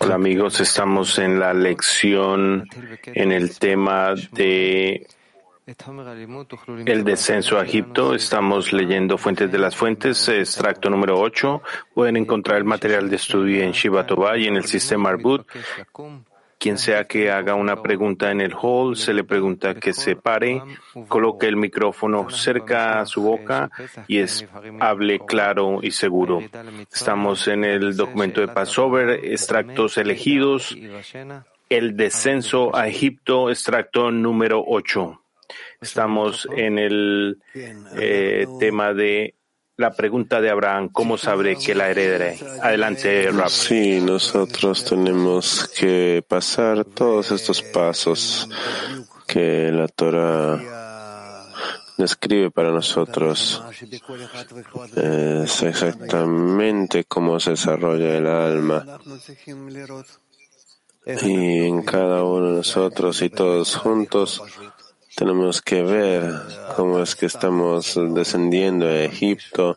Hola amigos, estamos en la lección en el tema de el descenso a Egipto. Estamos leyendo Fuentes de las Fuentes, extracto número 8. Pueden encontrar el material de estudio en Shiva y en el sistema Arbut. Quien sea que haga una pregunta en el hall, se le pregunta que se pare, coloque el micrófono cerca a su boca y hable claro y seguro. Estamos en el documento de Passover, extractos elegidos, el descenso a Egipto, extracto número 8. Estamos en el eh, tema de la pregunta de Abraham, ¿cómo sabré que la heredaré? Adelante, Rab. Sí, nosotros tenemos que pasar todos estos pasos que la Torah describe para nosotros. Es exactamente cómo se desarrolla el alma. Y en cada uno de nosotros y todos juntos tenemos que ver cómo es que estamos descendiendo a Egipto.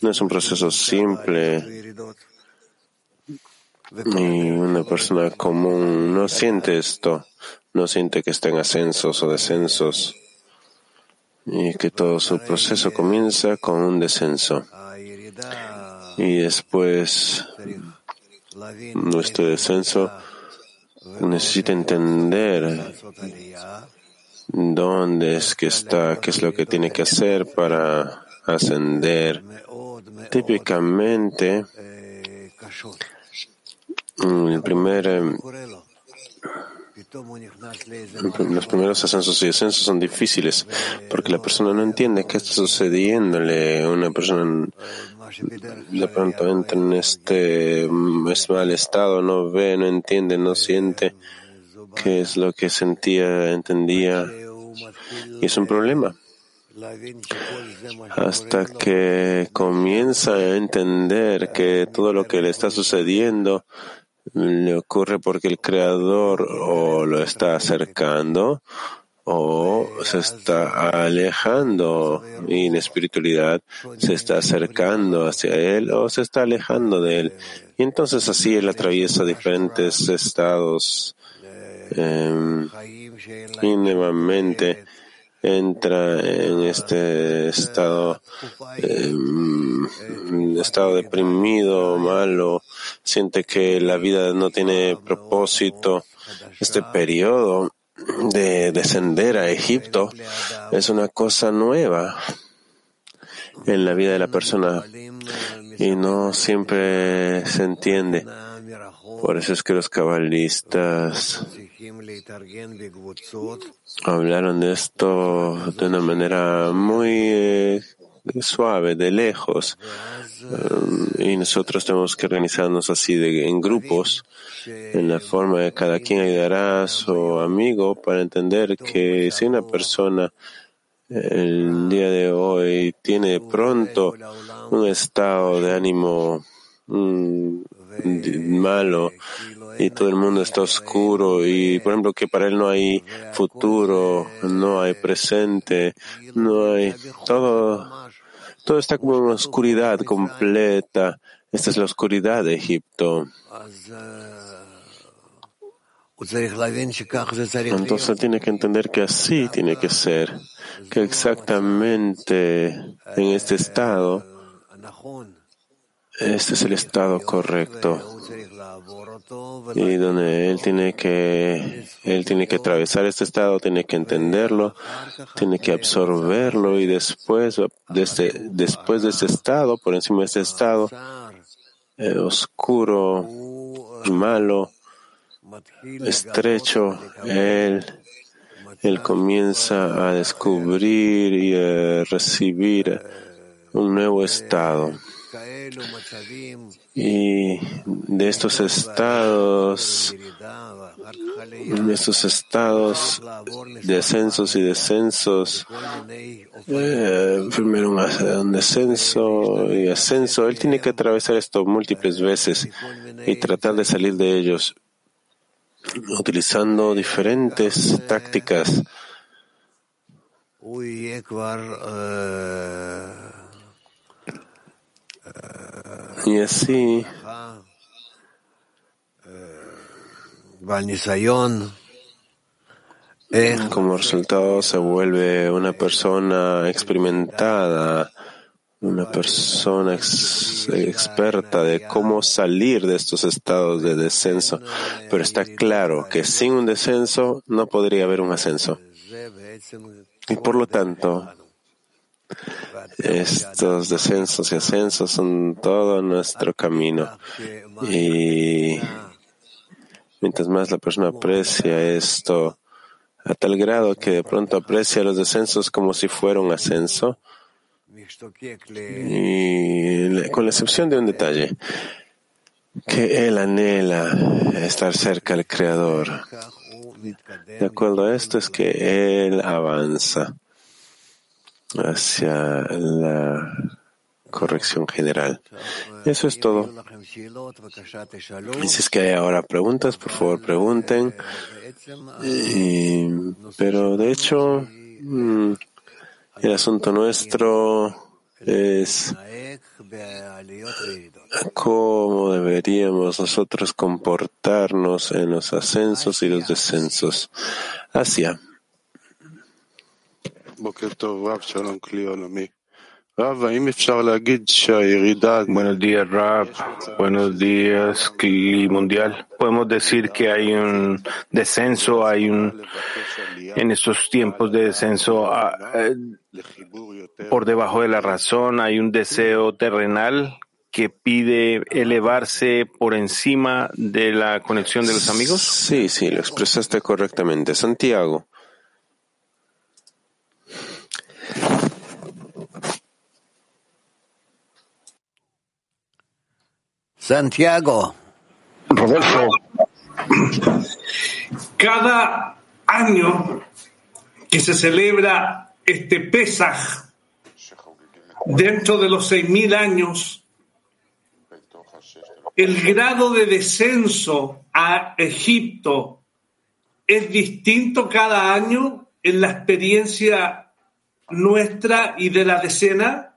No es un proceso simple. Y una persona común no siente esto, no siente que está en ascensos o descensos y que todo su proceso comienza con un descenso. Y después nuestro descenso necesita entender dónde es que está, qué es lo que tiene que hacer para ascender. Típicamente, el primer, em, los primeros ascensos y descensos son difíciles porque la persona no entiende qué está sucediéndole. Una persona de pronto entra en este mal estado, no ve, no entiende, no siente qué es lo que sentía, entendía. Y es un problema. Hasta que comienza a entender que todo lo que le está sucediendo le ocurre porque el creador o lo está acercando o se está alejando y en espiritualidad se está acercando hacia él o se está alejando de él. Y entonces así él atraviesa diferentes estados y nuevamente entra en este estado, eh, estado deprimido, malo, siente que la vida no tiene propósito. Este periodo de descender a Egipto es una cosa nueva en la vida de la persona y no siempre se entiende. Por eso es que los cabalistas hablaron de esto de una manera muy eh, suave, de lejos. Eh, y nosotros tenemos que organizarnos así de, en grupos, en la forma de cada quien ayudará a su amigo para entender que si una persona el día de hoy tiene pronto un estado de ánimo mm, malo y todo el mundo está oscuro y por ejemplo que para él no hay futuro, no hay presente, no hay todo, todo está como una oscuridad completa. Esta es la oscuridad de Egipto. Entonces tiene que entender que así tiene que ser, que exactamente en este estado este es el estado correcto y donde él tiene que él tiene que atravesar este estado, tiene que entenderlo, tiene que absorberlo y después de este, después de este estado, por encima de este estado eh, oscuro, malo, estrecho, él él comienza a descubrir y a recibir un nuevo estado. Y de estos estados, de estos estados de ascensos y descensos, eh, primero un, descenso y ascenso, él tiene que atravesar esto múltiples veces y tratar de salir de ellos utilizando diferentes tácticas. Y así como resultado se vuelve una persona experimentada, una persona experta de cómo salir de estos estados de descenso. Pero está claro que sin un descenso no podría haber un ascenso. Y por lo tanto, estos descensos y ascensos son todo nuestro camino. Y mientras más la persona aprecia esto, a tal grado que de pronto aprecia los descensos como si fuera un ascenso, y con la excepción de un detalle, que él anhela estar cerca del Creador. De acuerdo a esto es que él avanza hacia la corrección general. Eso es todo. Y si es que hay ahora preguntas, por favor pregunten. pero de hecho, mm, el asunto nuestro es cómo deberíamos nosotros comportarnos en los ascensos y los descensos. Asia. Buenos días, Rab. Buenos días, Kli Mundial. Podemos decir que hay un descenso, hay un, en estos tiempos de descenso, ah, eh, por debajo de la razón, hay un deseo terrenal que pide elevarse por encima de la conexión de los amigos? Sí, sí, lo expresaste correctamente. Santiago. Santiago. Rodolfo, cada año que se celebra este Pesaj, dentro de los seis mil años, el grado de descenso a Egipto es distinto cada año en la experiencia nuestra y de la decena.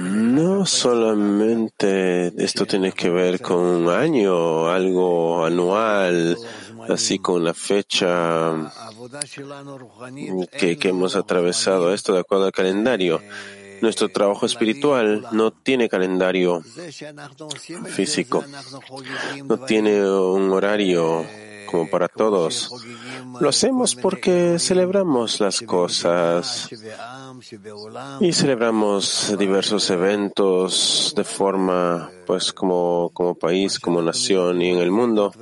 No solamente esto tiene que ver con un año, algo anual, así con la fecha que, que hemos atravesado esto de acuerdo al calendario. Nuestro trabajo espiritual no tiene calendario físico, no tiene un horario como para todos. Lo hacemos porque celebramos las cosas y celebramos diversos eventos de forma, pues, como, como país, como nación y en el mundo.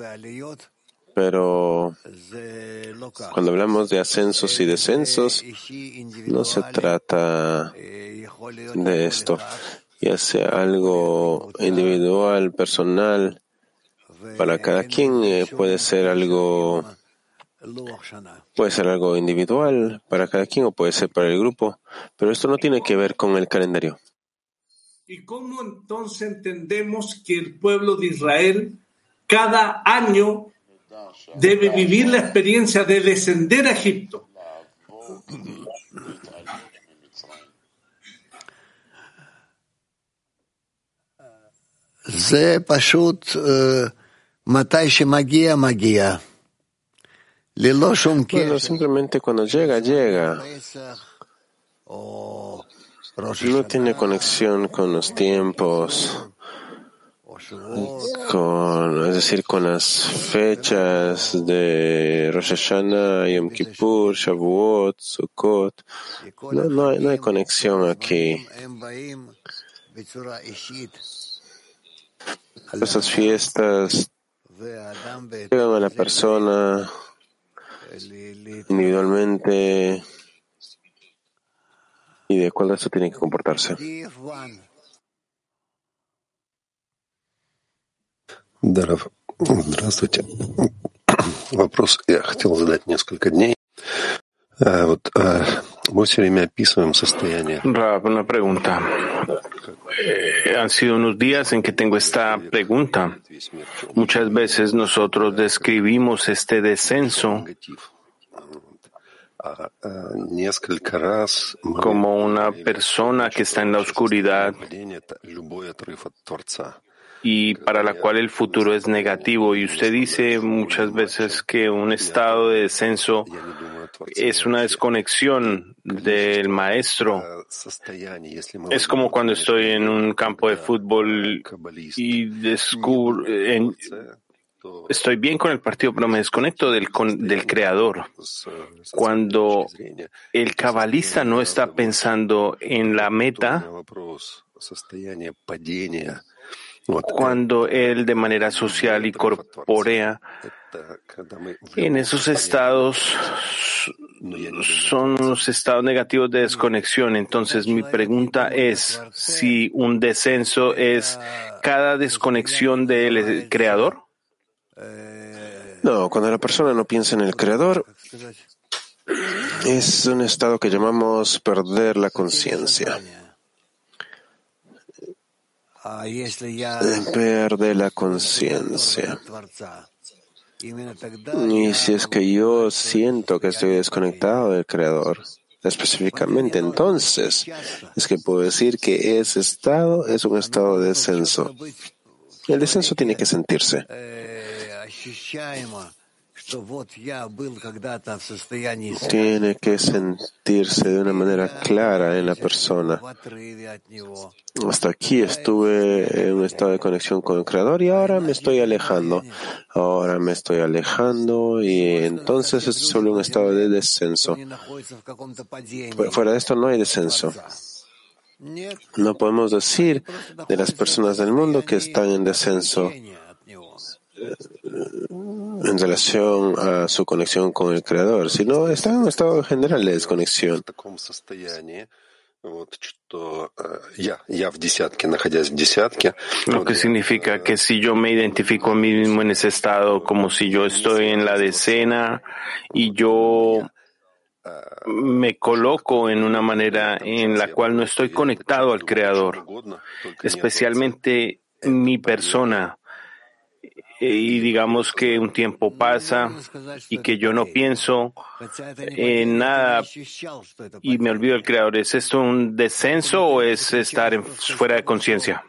Pero cuando hablamos de ascensos y descensos, no se trata de esto, ya sea algo individual, personal, para cada quien eh, puede ser algo puede ser algo individual para cada quien o puede ser para el grupo, pero esto no tiene que ver con el calendario. ¿Y cómo entonces entendemos que el pueblo de Israel cada año debe vivir la experiencia de descender a Egipto? Bueno, simplemente cuando llega, llega. No tiene conexión con los tiempos, con, es decir, con las fechas de Rosh Hashanah, Yom Kippur, Shavuot, Sukkot. No, hay, no hay conexión aquí. Esas fiestas llegan a la persona individualmente y de acuerdo a eso tiene que comportarse. Даров, здравствуйте. Вопрос я хотел задать несколько дней. Вот Мы все время описываем состояние. Rab, una pregunta. Eh, han sido unos días en que tengo esta pregunta. Muchas veces nosotros describimos este descenso А, а, Несколько раз мы como una persona que está en la oscuridad y para la cual el futuro es negativo. Y usted dice muchas veces que un estado de descenso es una desconexión del maestro. Es como cuando estoy en un campo de fútbol y descubro... Estoy bien con el partido, pero me desconecto del, con, del creador. Cuando el cabalista no está pensando en la meta, cuando él de manera social y corpórea en esos estados son los estados negativos de desconexión. Entonces mi pregunta es si un descenso es cada desconexión del creador. No, cuando la persona no piensa en el creador, es un estado que llamamos perder la conciencia. Pierde la conciencia. Y si es que yo siento que estoy desconectado del Creador, específicamente, entonces es que puedo decir que ese estado es un estado de descenso. El descenso tiene que sentirse. Tiene que sentirse de una manera clara en la persona. Hasta aquí estuve en un estado de conexión con el Creador y ahora me estoy alejando. Ahora me estoy alejando y entonces es solo un estado de descenso. Fu- Fuera de esto no hay descenso. No podemos decir de las personas del mundo que están en descenso en relación a su conexión con el Creador, sino está en un estado general de desconexión. Lo que significa que si yo me identifico a mí mismo en ese estado, como si yo estoy en la decena y yo me coloco en una manera en la cual no estoy conectado al Creador, especialmente mi persona. Y digamos que un tiempo pasa y que yo no pienso en nada y me olvido del Creador. ¿Es esto un descenso o es estar fuera de conciencia?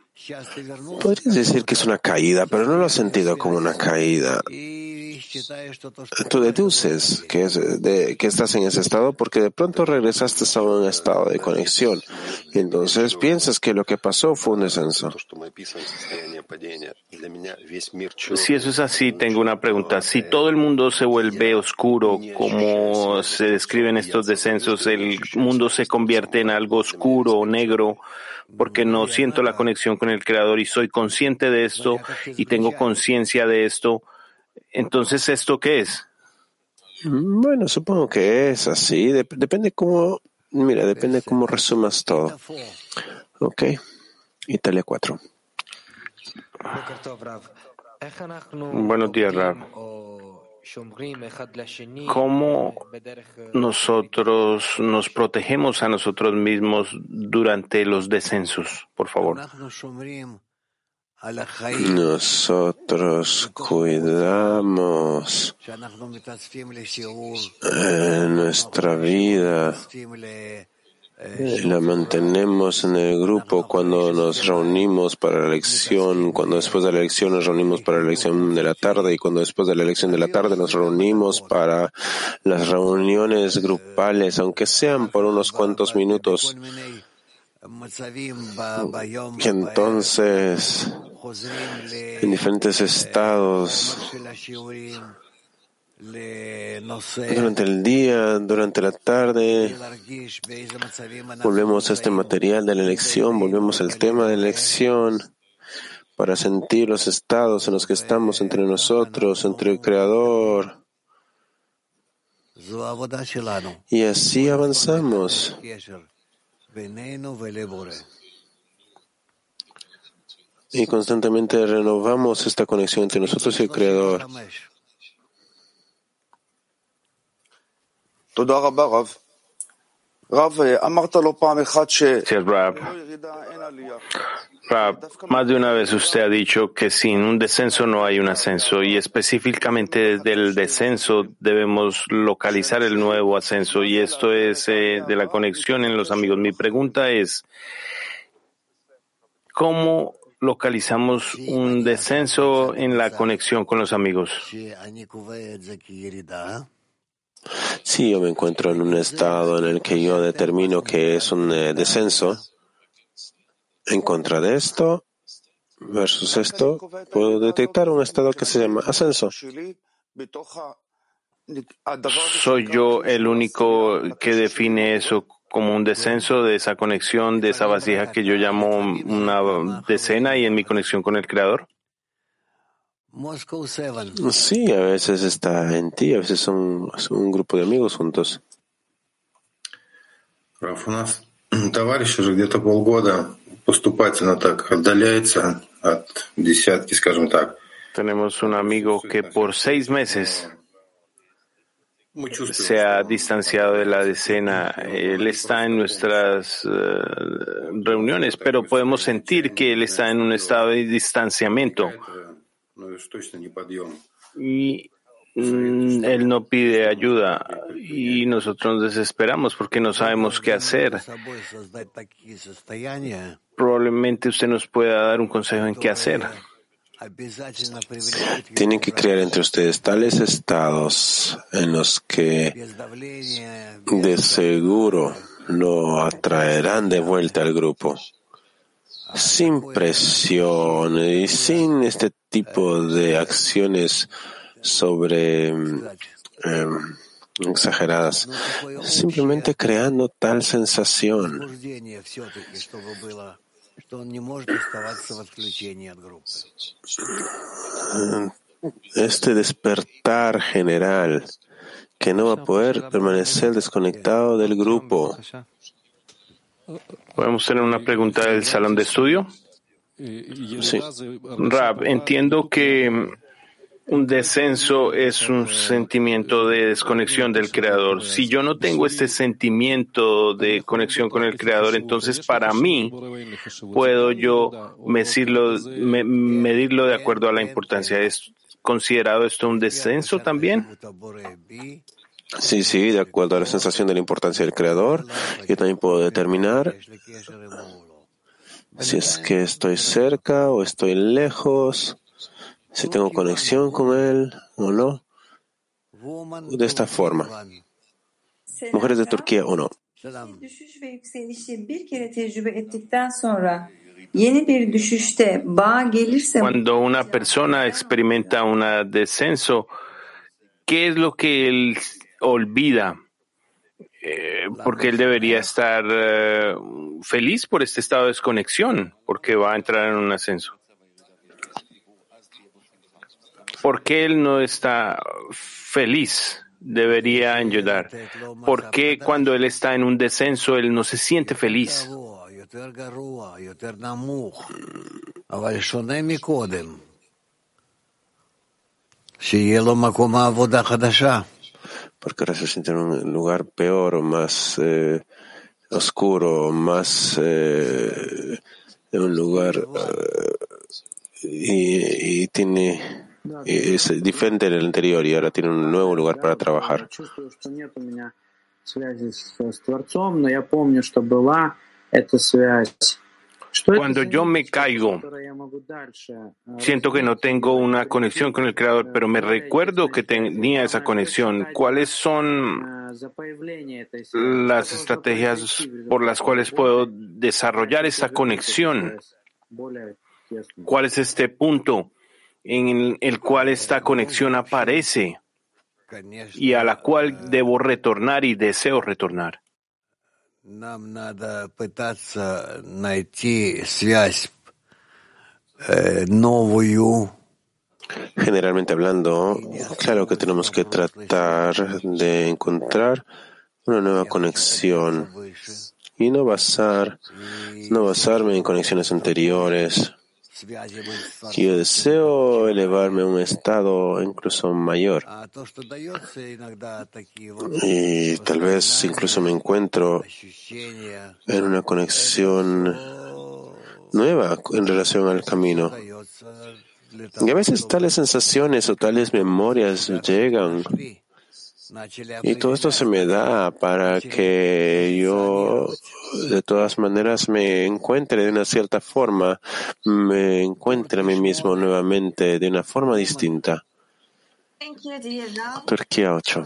Podrías decir que es una caída, pero no lo has sentido como una caída. Eh, tú deduces que, es de, que estás en ese estado porque de pronto regresaste a un estado de conexión. Y entonces piensas que lo que pasó fue un descenso. Si eso es así, tengo una pregunta. Si todo el mundo se vuelve oscuro, como se describen estos descensos, el mundo se convierte en algo oscuro o negro porque no siento la conexión con el Creador y soy consciente de esto y tengo conciencia de esto, entonces ¿esto qué es? Bueno, supongo que es así. Dep- depende cómo, mira, depende cómo resumas todo. Ok. Italia 4. Buenos días, Rab. ¿Cómo nosotros nos protegemos a nosotros mismos durante los descensos? Por favor. Nosotros cuidamos nuestra vida, la mantenemos en el grupo cuando nos reunimos para la lección, cuando después de la lección nos reunimos para la lección de la tarde y cuando después de la lección de la tarde nos reunimos para las reuniones grupales, aunque sean por unos cuantos minutos. Que entonces, en diferentes estados, durante el día, durante la tarde, volvemos a este material de la elección, volvemos al tema de la elección para sentir los estados en los que estamos entre nosotros, entre el Creador. Y así avanzamos. Y constantemente renovamos esta conexión entre nosotros y el Creador. Sí, Rab. Rab, más de una vez usted ha dicho que sin un descenso no hay un ascenso y específicamente desde el descenso debemos localizar el nuevo ascenso y esto es eh, de la conexión en los amigos. Mi pregunta es, ¿cómo localizamos un descenso en la conexión con los amigos? Si yo me encuentro en un estado en el que yo determino que es un eh, descenso, en contra de esto, versus esto, puedo detectar un estado que se llama ascenso. ¿Soy yo el único que define eso como un descenso de esa conexión, de esa vasija que yo llamo una decena y en mi conexión con el Creador? Sí, a veces está en ti, a veces son, son un grupo de amigos juntos. Раф, у нас товарищ уже где-то полгода поступательно так отдаляется от десятки, скажем так. Tenemos un amigo que por seis meses Мы чувствуем, se ha distanciado de la decena. Él está en nuestras eh, reuniones, pero podemos sentir que él está en un estado de distanciamiento это, ну, уж точно не подъем. y mm, él no pide ayuda y nosotros nos desesperamos porque no sabemos qué hacer. Probablemente usted nos pueda dar un consejo en qué hacer. Tienen que crear entre ustedes tales estados en los que de seguro lo atraerán de vuelta al grupo. Sin presión y sin este tipo de acciones sobre em, exageradas, simplemente creando tal sensación. Este despertar general que no va a poder permanecer desconectado del grupo. ¿Podemos tener una pregunta del salón de estudio? Sí. Rab, entiendo que un descenso es un sentimiento de desconexión del Creador. Si yo no tengo este sentimiento de conexión con el Creador, entonces para mí puedo yo medirlo, me- medirlo de acuerdo a la importancia. ¿Es considerado esto un descenso también? Sí, sí, de acuerdo a la sensación de la importancia del creador, yo también puedo determinar si es que estoy cerca o estoy lejos, si tengo conexión con él o no, de esta forma. Mujeres de Turquía o no. Düşüş ve yükselişi bir kere tecrübe ettikten sonra yeni bir düşüşte bağ gelirse Cuando una persona experimenta un descenso, ¿qué es lo que él olvida? Eh, porque él debería estar eh, feliz por este estado de desconexión, porque va a entrar en un ascenso. ¿Por qué él no está feliz? Debería llorar. ¿Por qué cuando él está en un descenso él no se siente feliz? Porque ahora se siente en un lugar peor, más eh, oscuro, más eh, en un lugar eh, y, y tiene eh, es diferente en el anterior y ahora tiene un nuevo lugar para trabajar. Cuando yo me caigo, siento que no tengo una conexión con el Creador, pero me recuerdo que tenía esa conexión. ¿Cuáles son las estrategias por las cuales puedo desarrollar esa conexión? ¿Cuál es este punto? en el cual esta conexión aparece y a la cual debo retornar y deseo retornar. Generalmente hablando, claro que tenemos que tratar de encontrar una nueva conexión y no basar, no basarme en conexiones anteriores que yo deseo elevarme a un estado incluso mayor. Y tal vez incluso me encuentro en una conexión nueva en relación al camino. Y a veces tales sensaciones o tales memorias llegan y todo esto se me da para que yo de todas maneras me encuentre de una cierta forma, me encuentre a mí mismo nuevamente de una forma distinta. Turquía 8.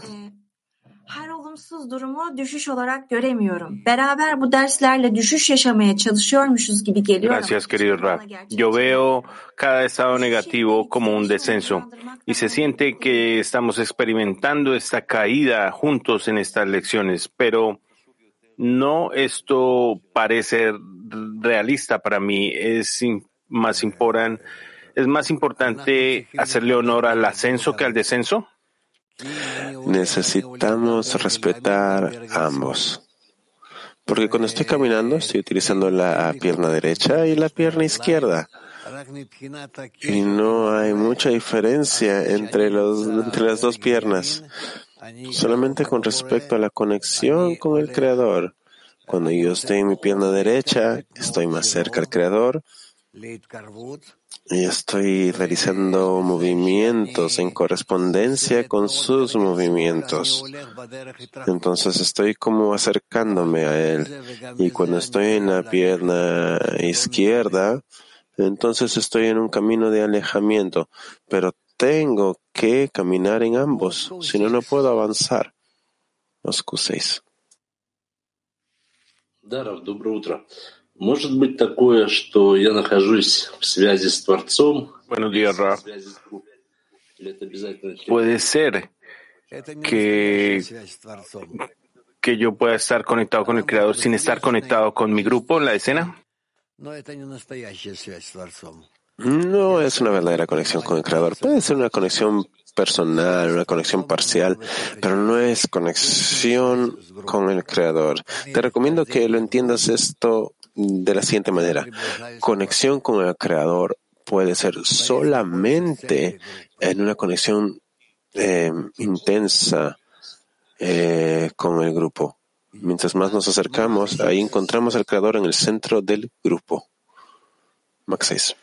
Her olumsuz durumu düşüş olarak göremiyorum. Beraber bu derslerle düşüş yaşamaya çalışıyormuşuz gibi geliyor. Gracias, querido Rab. Yo veo cada estado negativo como un descenso y se siente que estamos experimentando esta caída juntos en estas lecciones, pero no esto parece realista para mí. Es más importante, es más importante hacerle honor al ascenso que al descenso. Necesitamos respetar ambos. Porque cuando estoy caminando estoy utilizando la pierna derecha y la pierna izquierda. Y no hay mucha diferencia entre, las dos piernas. Solamente con respecto a la conexión con el Creador. Cuando yo estoy en mi pierna derecha, estoy más cerca al Creador estoy realizando movimientos en correspondencia con sus movimientos. Entonces estoy como acercándome a él. Y cuando estoy en la pierna izquierda, entonces estoy en un camino de alejamiento. Pero tengo que caminar en ambos, si no, no puedo avanzar. Moscú 6. Доброе утро. Может быть такое, что я нахожусь в связи с Творцом? Buenos días, Ra. Puede ser que, que yo pueda estar conectado con el Creador sin estar conectado con mi grupo en la escena. No es una verdadera conexión con el Creador. Puede ser una conexión personal, una conexión parcial, pero no es conexión con el Creador. Te recomiendo que lo entiendas esto de la siguiente manera. Conexión con el Creador puede ser solamente en una conexión eh, intensa eh, con el grupo. Mientras más nos acercamos, ahí encontramos al Creador en el centro del grupo. Max 6.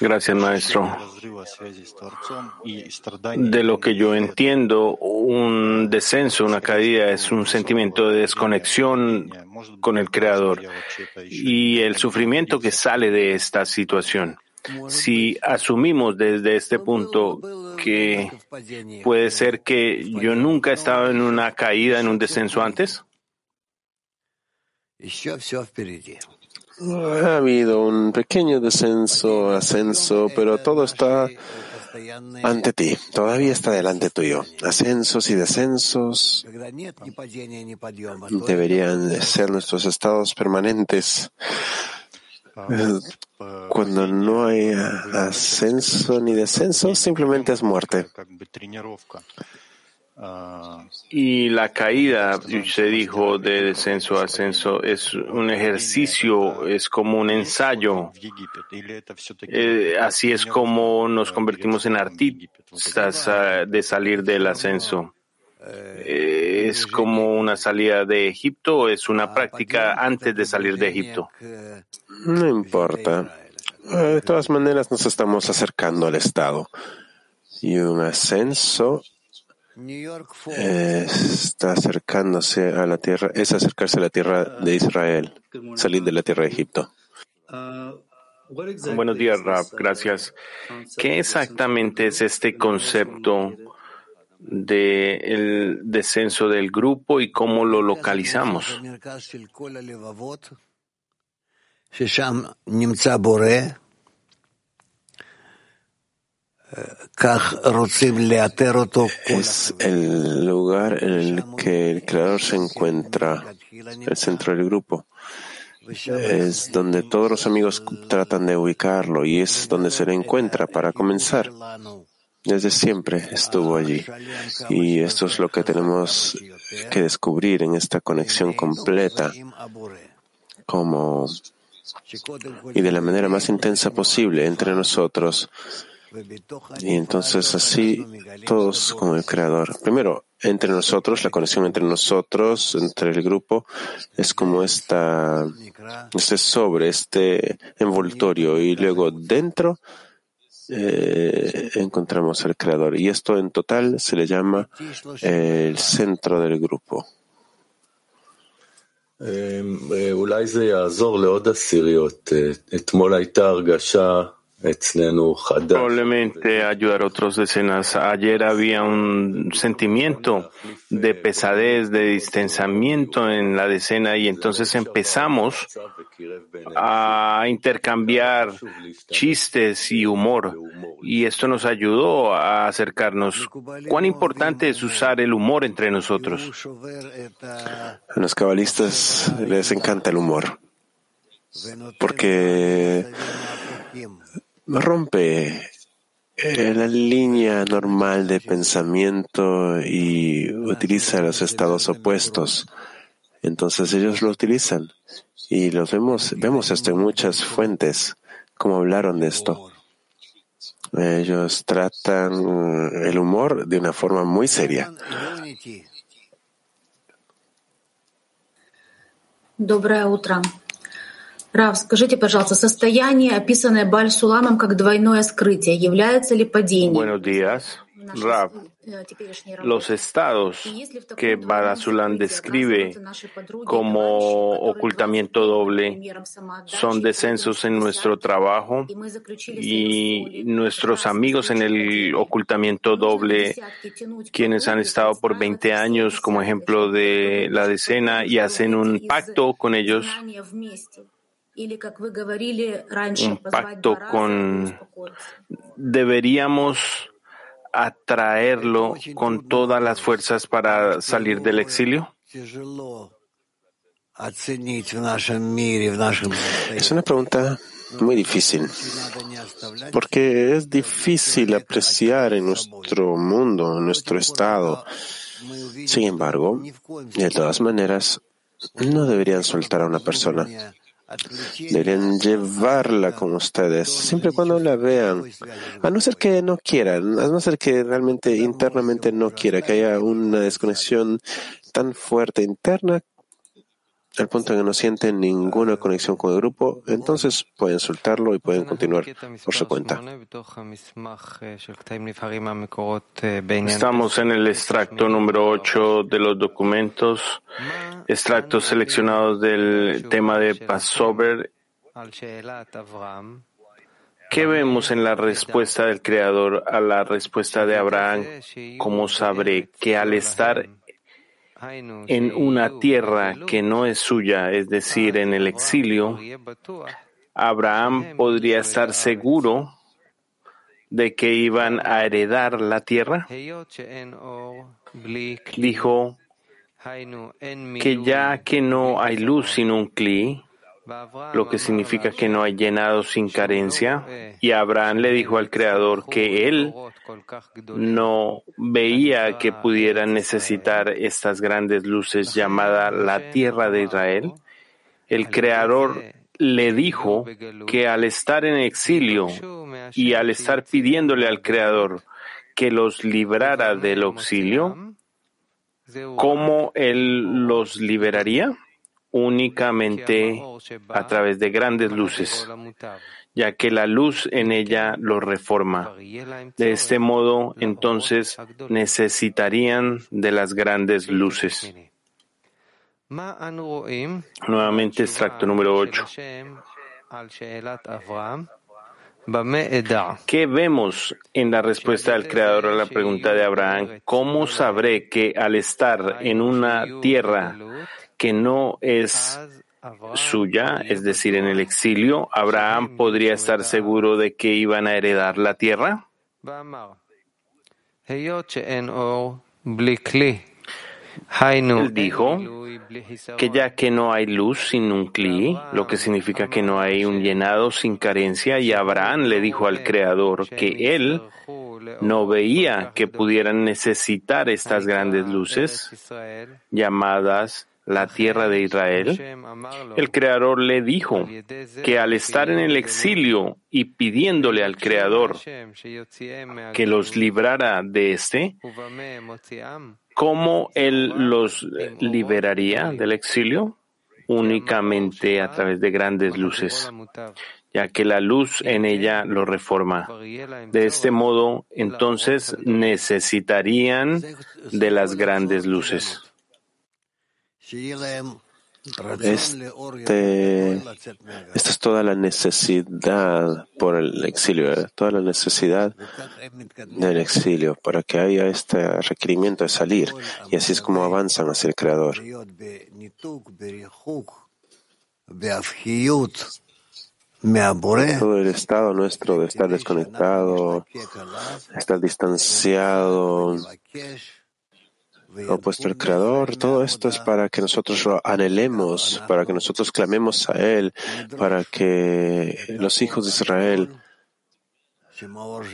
Gracias, maestro. De lo que yo entiendo, un descenso, una caída es un sentimiento de desconexión con el Creador y el sufrimiento que sale de esta situación. Si asumimos desde este punto que puede ser que yo nunca he estado en una caída, en un descenso antes, ha habido un pequeño descenso, ascenso, pero todo está ante ti, todavía está delante tuyo. Ascensos y descensos deberían ser nuestros estados permanentes. Cuando no hay ascenso ni descenso, simplemente es muerte. Y la caída, usted dijo, de descenso a ascenso, es un ejercicio, es como un ensayo. Eh, así es como nos convertimos en artistas ah, de salir del ascenso. Eh, ¿Es como una salida de Egipto o es una práctica antes de salir de Egipto? No importa. Eh, de todas maneras nos estamos acercando al Estado. Y un ascenso está acercándose a la tierra, es acercarse a la tierra de Israel, salir de la tierra de Egipto. Buenos días, Rab. Gracias. ¿Qué exactamente es este concepto del descenso del grupo y cómo lo localizamos? Es el lugar en el que el creador se encuentra, el centro del grupo. Es donde todos los amigos tratan de ubicarlo y es donde se le encuentra para comenzar. Desde siempre estuvo allí. Y esto es lo que tenemos que descubrir en esta conexión completa como y de la manera más intensa posible entre nosotros. Y entonces así todos como el creador. Primero, entre nosotros, la conexión entre nosotros, entre el grupo, es como esta, este sobre, este envoltorio. Y luego dentro eh, encontramos al creador. Y esto en total se le llama el centro del grupo. אולי זה יעזור לעוד עשיריות. אתמול הייתה הרגשה Probablemente ayudar a otros decenas. Ayer había un sentimiento de pesadez, de distanciamiento en la decena y entonces empezamos a intercambiar chistes y humor y esto nos ayudó a acercarnos. Cuán importante es usar el humor entre nosotros. A los cabalistas les encanta el humor porque rompe eh, la línea normal de pensamiento y utiliza los estados opuestos. Entonces ellos lo utilizan y los vemos, vemos esto en muchas fuentes, como hablaron de esto. Ellos tratan el humor de una forma muy seria. Доброе утро. Рав, скажите, пожалуйста, состояние, описанное Баль-Суламом как двойное скрытие, является ли падением? Buenos días, Rav. Los estados que Barasulam describe como ocultamiento doble son descensos en nuestro trabajo y nuestros amigos en el ocultamiento doble, quienes han estado por 20 años como ejemplo de la decena y hacen un pacto con ellos un pacto con deberíamos atraerlo con todas las fuerzas para salir del exilio? Es una pregunta muy difícil, porque es difícil apreciar en nuestro mundo, en nuestro estado. Sin embargo, de todas maneras, no deberían soltar a una persona. Deberían llevarla con ustedes, siempre cuando la vean, a no ser que no quieran, a no ser que realmente internamente no quiera, que haya una desconexión tan fuerte interna al punto en que no sienten ninguna conexión con el grupo, entonces pueden soltarlo y pueden continuar por su cuenta. Estamos en el extracto número 8 de los documentos, extractos seleccionados del tema de Passover. ¿Qué vemos en la respuesta del Creador a la respuesta de Abraham? ¿Cómo sabré que al estar en una tierra que no es suya, es decir, en el exilio, Abraham podría estar seguro de que iban a heredar la tierra. Dijo que ya que no hay luz sin un cli, lo que significa que no hay llenado sin carencia. Y Abraham le dijo al Creador que él no veía que pudieran necesitar estas grandes luces llamada la tierra de Israel. El Creador le dijo que al estar en exilio y al estar pidiéndole al Creador que los librara del exilio, ¿cómo él los liberaría? Únicamente a través de grandes luces, ya que la luz en ella lo reforma. De este modo, entonces, necesitarían de las grandes luces. Nuevamente, extracto número 8. ¿Qué vemos en la respuesta del Creador a la pregunta de Abraham? ¿Cómo sabré que al estar en una tierra que no es suya, es decir, en el exilio, Abraham podría estar seguro de que iban a heredar la tierra? Él dijo que ya que no hay luz sin un cli, lo que significa que no hay un llenado sin carencia, y Abraham le dijo al Creador que él no veía que pudieran necesitar estas grandes luces llamadas la tierra de Israel, el Creador le dijo que al estar en el exilio y pidiéndole al Creador que los librara de este, ¿cómo Él los liberaría del exilio? Únicamente a través de grandes luces, ya que la luz en ella lo reforma. De este modo, entonces necesitarían de las grandes luces. Este, esta es toda la necesidad por el exilio, ¿eh? toda la necesidad del exilio, para que haya este requerimiento de salir. Y así es como avanzan hacia el Creador. Todo el estado nuestro de estar desconectado, estar distanciado, opuesto al Creador, todo esto es para que nosotros lo anhelemos, para que nosotros clamemos a Él, para que los hijos de Israel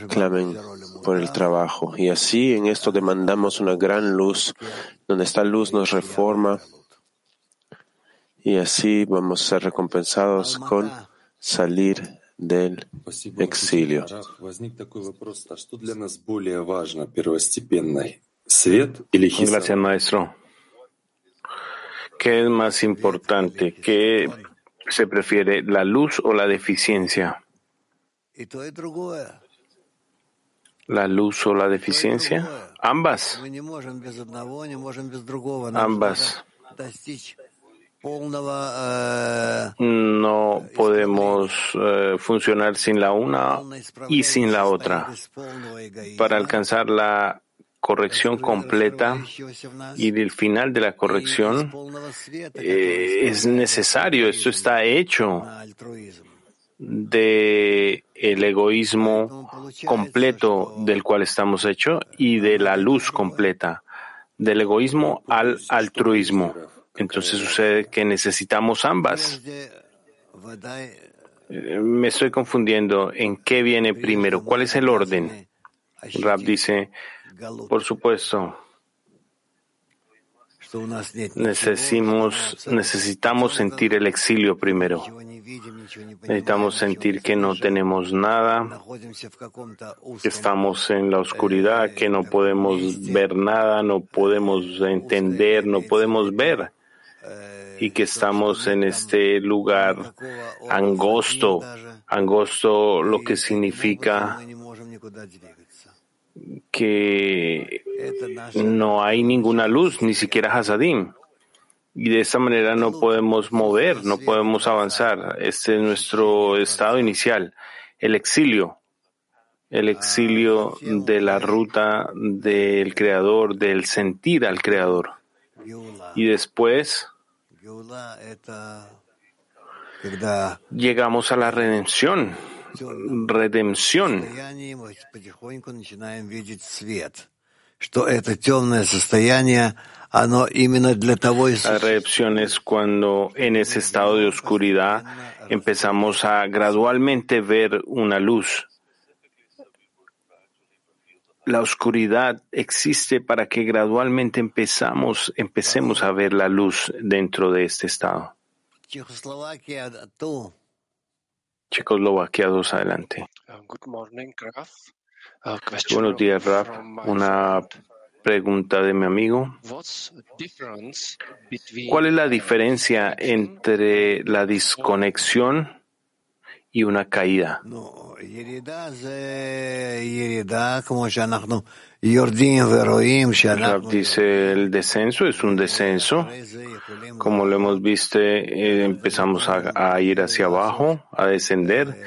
clamen por el trabajo. Y así en esto demandamos una gran luz, donde esta luz nos reforma y así vamos a ser recompensados con salir del exilio. Gracias, maestro. ¿Qué es más importante? ¿Qué se prefiere, la luz o la deficiencia? ¿La luz o la deficiencia? Ambas. Ambas. No podemos eh, funcionar sin la una y sin la otra. Para alcanzar la corrección completa y del final de la corrección eh, es necesario, esto está hecho de el egoísmo completo del cual estamos hechos y de la luz completa, del egoísmo al altruismo. Entonces sucede que necesitamos ambas. Eh, me estoy confundiendo en qué viene primero, cuál es el orden. Rab dice, por supuesto, necesitamos, necesitamos sentir el exilio primero. Necesitamos sentir que no tenemos nada, que estamos en la oscuridad, que no podemos ver nada, no podemos entender, no podemos ver y que estamos en este lugar angosto, angosto lo que significa que no hay ninguna luz, ni siquiera Hasadim. Y de esta manera no podemos mover, no podemos avanzar. Este es nuestro estado inicial, el exilio, el exilio de la ruta del Creador, del sentir al Creador. Y después llegamos a la redención, redención. La redención es cuando en ese estado de oscuridad empezamos a gradualmente ver una luz. La oscuridad existe para que gradualmente empezamos, empecemos a ver la luz dentro de este estado. Checoslovaquia 2, adelante. Buenos días, Raf. Una pregunta de mi amigo. ¿Cuál es la diferencia entre la desconexión y una caída? Dice el descenso es un descenso. Como lo hemos visto, eh, empezamos a, ir hacia abajo, a descender,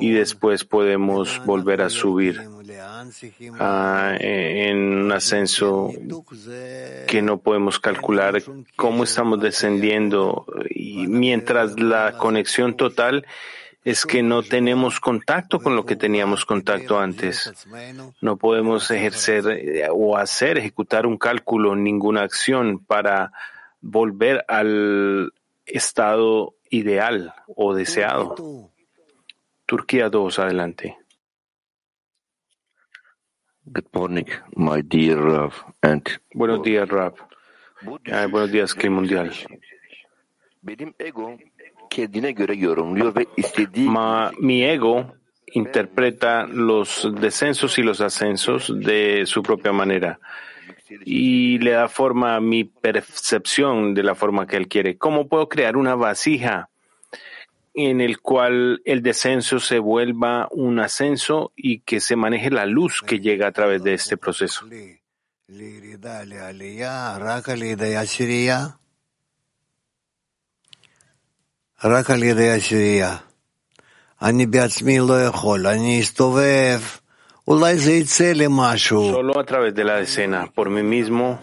y después podemos volver a subir ah, en un ascenso que no podemos calcular cómo estamos descendiendo. Y mientras la conexión total es que no tenemos contacto con lo que teníamos contacto antes. No podemos ejercer eh, o hacer, ejecutar un cálculo, ninguna acción para volver al estado ideal o deseado. Turquía 2, adelante. Good morning, my dear Rav. And Buenos días, Rav. Ay, buenos días, Clima Mundial. Ma- mi ego interpreta los descensos y los ascensos de su propia manera y le da forma a mi percepción de la forma que él quiere. ¿Cómo puedo crear una vasija en el cual el descenso se vuelva un ascenso y que se maneje la luz que llega a través de este proceso? רק על ידי עשירייה? רק על ידי עשירייה. אני בעצמי לא יכול, אני אסתובב, אולי זה יצא לי משהו. Solo a través de la decena, por mí mismo,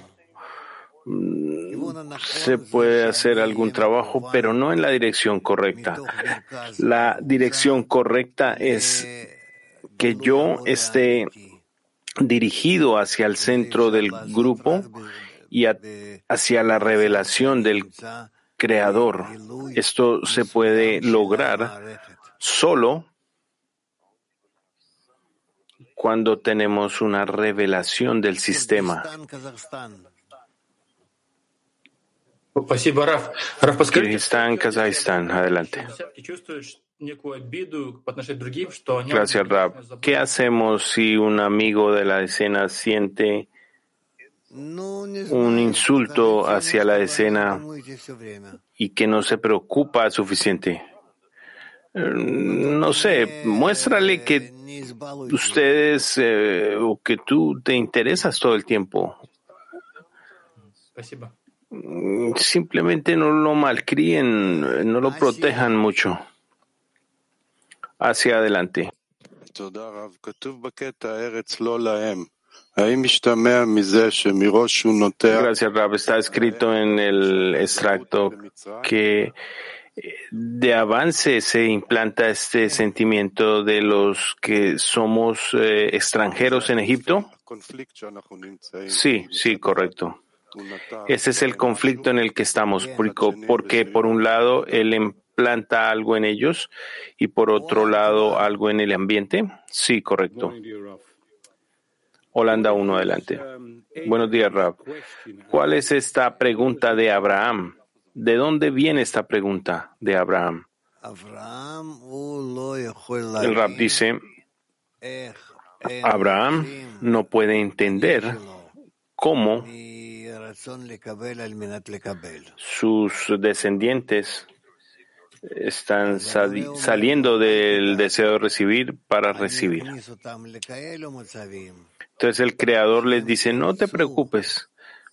mm, se puede hacer algún trabajo, pero no en la dirección correcta. La dirección correcta es que yo esté dirigido hacia el centro del grupo y a- hacia la revelación del creador. Esto se puede lograr solo cuando tenemos una revelación del sistema. Kirguistán, Kazajistán, adelante. Gracias, Rab. ¿Qué hacemos si un amigo de la escena siente un insulto hacia la escena y que no se preocupa suficiente. No sé, muéstrale que ustedes eh, o que tú te interesas todo el tiempo. Mm, simplemente no lo malcríen, no lo protejan mucho. Hacia adelante. Gracias, Rab. Está escrito en el extracto que de avance se implanta este sentimiento de los que somos eh, extranjeros en Egipto. Sí, sí, correcto. Ese es el conflicto en el que estamos, porque por un lado él implanta algo en ellos y por otro lado algo en el ambiente. Sí, correcto. Holanda 1, adelante. Buenos días, Rab. ¿Cuál es esta pregunta de Abraham? ¿De dónde viene esta pregunta de Abraham? El Rab dice, Abraham no puede entender cómo sus descendientes están sali saliendo del deseo de recibir para recibir. Entonces el Creador les dice, no te preocupes,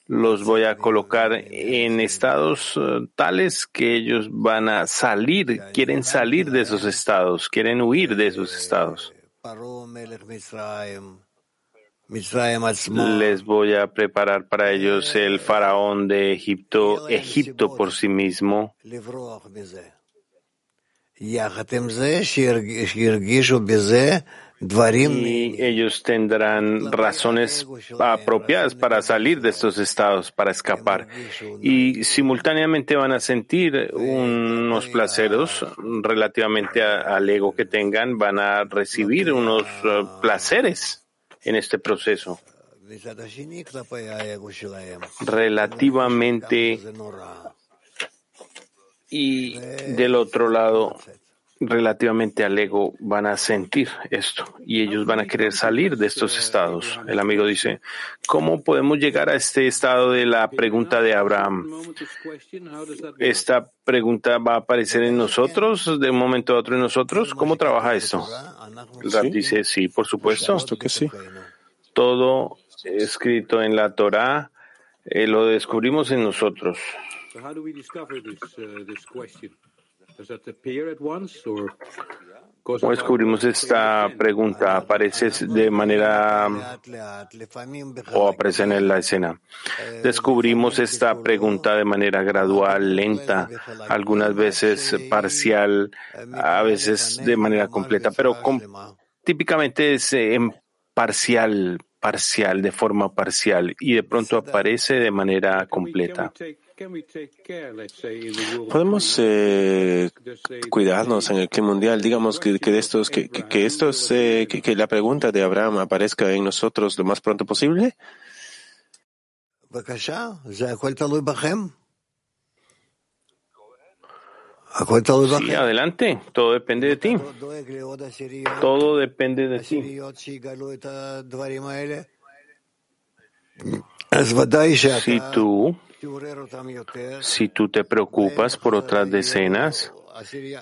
los voy a colocar en estados eh, tales que ellos van a salir, quieren salir de esos estados, quieren huir de esos estados. Les voy a preparar para ellos el faraón de Egipto, Egipto por sí mismo. Y ellos tendrán razones apropiadas para salir de estos estados, para escapar. Y simultáneamente van a sentir unos placeres relativamente al ego que tengan, van a recibir unos eh, placeres en este proceso. Relativamente y del otro lado, relativamente al ego, van a sentir esto y ellos van a querer salir de estos estados. El amigo dice, ¿cómo podemos llegar a este estado de la pregunta de Abraham? ¿Esta pregunta va a aparecer en nosotros de un momento a otro en nosotros? ¿Cómo trabaja esto? El Rab dice, sí, por supuesto. que sí. Todo escrito en la Torah eh, lo descubrimos en nosotros. So how do we discover this, uh, question? Does appear at once or ¿Cómo descubrimos pues esta pregunta? ¿Aparece de manera o aparece en la escena? Descubrimos esta pregunta de manera gradual, lenta, algunas veces parcial, a veces de manera completa, pero típicamente es eh, parcial, parcial, de forma parcial, y de pronto aparece de manera completa. Podemos eh, cuidarnos en el clima mundial, digamos que, que de estos, que, que, que estos, eh, que, que la pregunta de Abraham aparezca en nosotros lo más pronto posible. Sí, adelante. Todo depende de ti. Todo depende de ti. Si tú, si tú te preocupas por otras decenas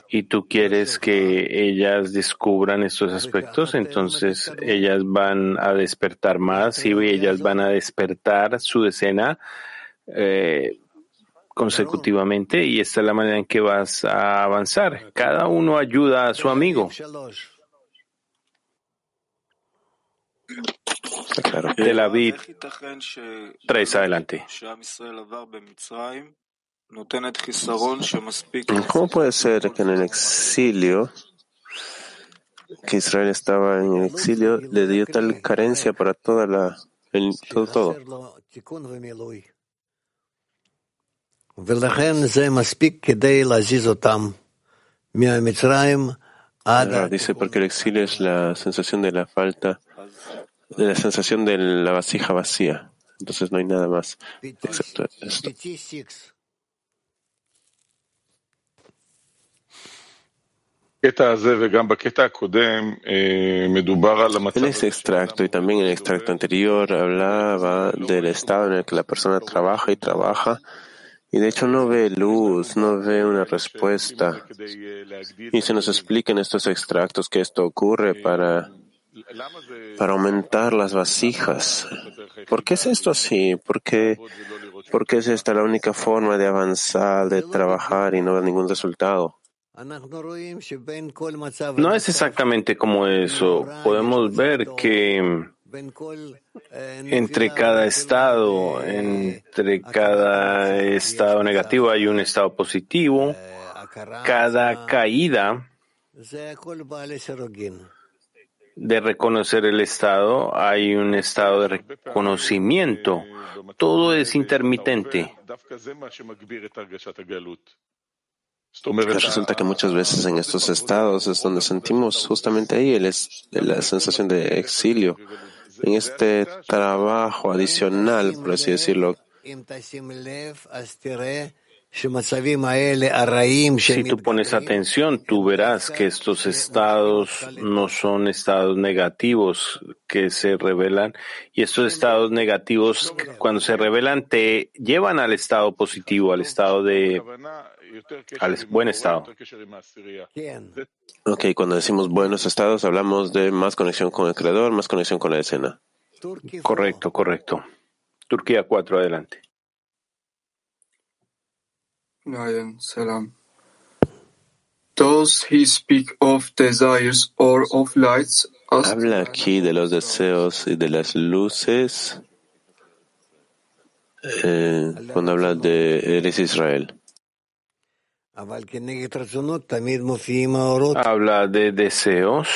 y tú quieres que ellas descubran estos aspectos, entonces ellas van a despertar más y ellas van a despertar su decena eh, consecutivamente y esta es la manera en que vas a avanzar. Cada uno ayuda a su amigo. Claro. De la vid 3 adelante. ¿Cómo puede ser que en el exilio, que Israel estaba en el exilio, le dio tal carencia para toda la, el, todo, todo? Ahora, dice porque el exilio es la sensación de la falta, de la sensación de la vasija vacía. Entonces no hay nada más excepto esto. En este extracto y también en el extracto anterior hablaba del estado en el que la persona trabaja y trabaja y de hecho no ve luz, no ve una respuesta. Y se nos explica en estos extractos que esto ocurre para, para aumentar las vasijas. ¿Por qué es esto así? ¿Por qué, ¿Por qué es esta la única forma de avanzar, de trabajar y no ver ningún resultado? No es exactamente como eso. Podemos ver que entre cada estado, entre cada estado negativo hay un estado positivo. Cada caída de reconocer el estado hay un estado de reconocimiento. Todo es intermitente. Resulta que muchas veces en estos estados es donde sentimos justamente ahí la sensación de exilio, en este trabajo adicional, por así decirlo. Si tú pones atención, tú verás que estos estados no son estados negativos que se revelan y estos estados negativos cuando se revelan te llevan al estado positivo, al estado de al buen estado. Ok, cuando decimos buenos estados hablamos de más conexión con el creador, más conexión con la escena. Correcto, correcto. Turquía 4, adelante. Habla aquí de los deseos y de las luces eh, cuando habla de Eres Israel. Habla de deseos,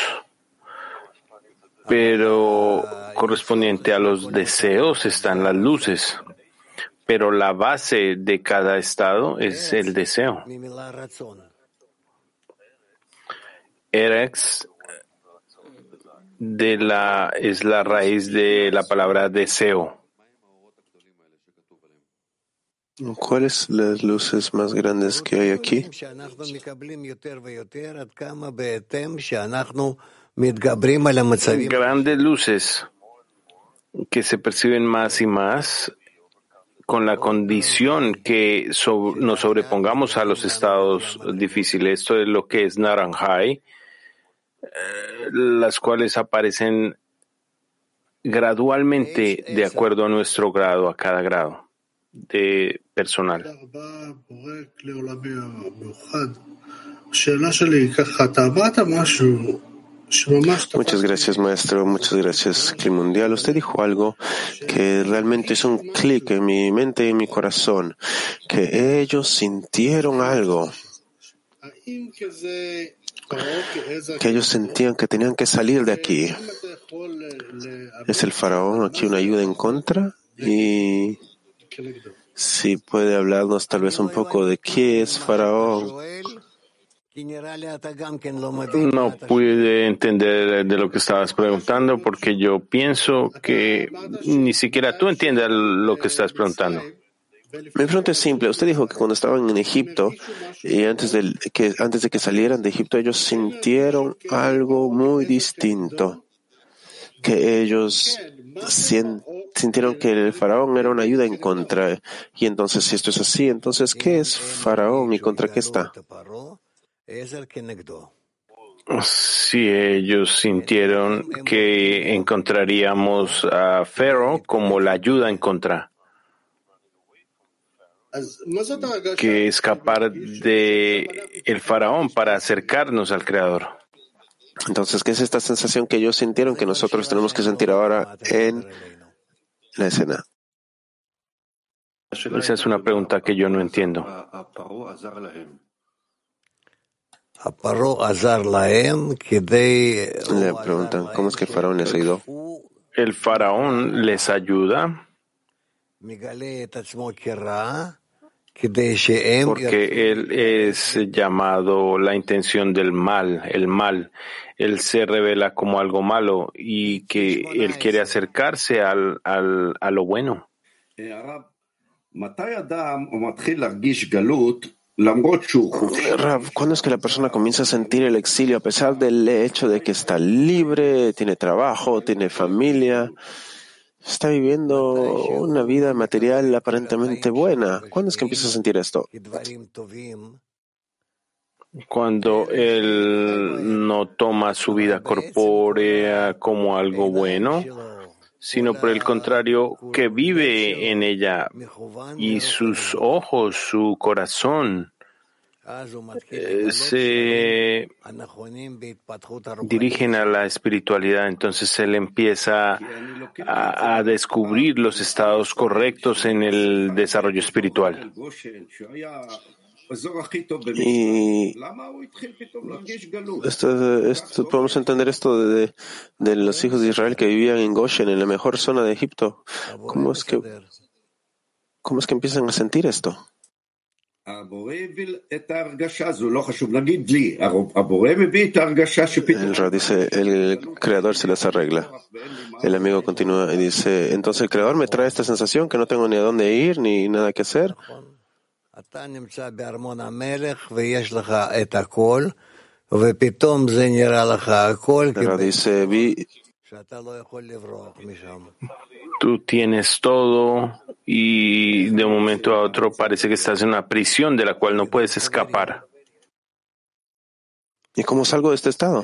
pero correspondiente a los deseos están las luces pero la base de cada estado es el deseo. Erex de la, es la raíz de la palabra deseo. ¿Cuáles las luces más grandes que hay aquí? Grandes luces que se perciben más y más con la condición que nos sobrepongamos a los estados difíciles. Esto es lo que es Naranjai, eh, las cuales aparecen gradualmente de acuerdo a nuestro grado, a cada grado de personal. Muchas gracias, maestro. Muchas gracias, Clic Mundial. Usted dijo algo que realmente es un clic en mi mente y en mi corazón, que ellos sintieron algo, que ellos sentían que tenían que salir de aquí. ¿Es el faraón aquí una ayuda en contra? Y si puede hablarnos tal vez un poco de qué es faraón No pude entender de lo que estabas preguntando porque yo pienso que ni siquiera tú entiendes lo que estás preguntando. Mi pregunta es simple. Usted dijo que cuando estaban en Egipto y antes de que, antes de que salieran de Egipto, ellos sintieron algo muy distinto. Que ellos sintieron que el faraón era una ayuda en contra. Y entonces, si esto es así, entonces, ¿qué es faraón y contra qué está? Si ellos sintieron que encontraríamos a Pharaoh como la ayuda en contra que escapar de el faraón para acercarnos al creador. Entonces, ¿qué es esta sensación que ellos sintieron que nosotros tenemos que sentir ahora en la escena? Esa es una pregunta que yo no entiendo. Le preguntan, ¿cómo es que el faraón les ayudó? El faraón les ayuda porque él es llamado la intención del mal, el mal. Él se revela como algo malo y que él quiere acercarse al, al, a lo bueno. ¿Cuándo es que la persona comienza a sentir el exilio a pesar del hecho de que está libre, tiene trabajo, tiene familia? está viviendo una vida material aparentemente buena. ¿Cuándo es que empieza a sentir esto? Cuando él no toma su vida corpórea como algo bueno, sino por el contrario, que vive en ella y sus ojos, su corazón, eh, se dirigen a la espiritualidad, entonces él empieza a, descubrir los estados correctos en el desarrollo espiritual. Y esto, podemos entender esto de, de, los hijos de Israel que vivían en Goshen, en la mejor zona de Egipto. ¿Cómo es que, cómo es que empiezan a sentir esto? El dice, el creador se las arregla. El amigo continúa y dice, entonces el creador me trae esta sensación que no tengo ni a dónde ir ni nada que hacer. Pero dice, vi, Tú tienes todo y de un momento a otro parece que estás en una prisión de la cual no puedes escapar. ¿Y cómo salgo de este estado?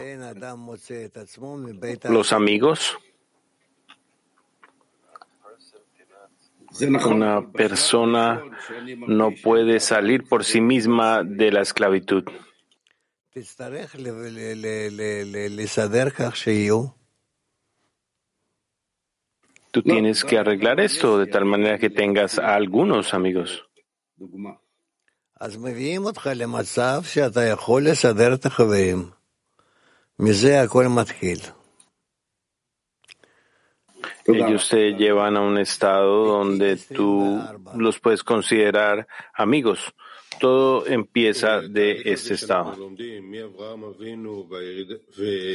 Los amigos. Una persona no puede salir por sí misma de la esclavitud. Tú tienes que arreglar esto de tal manera que tengas a algunos amigos. Ellos te llevan a un estado donde tú los puedes considerar amigos todo empieza de este estado.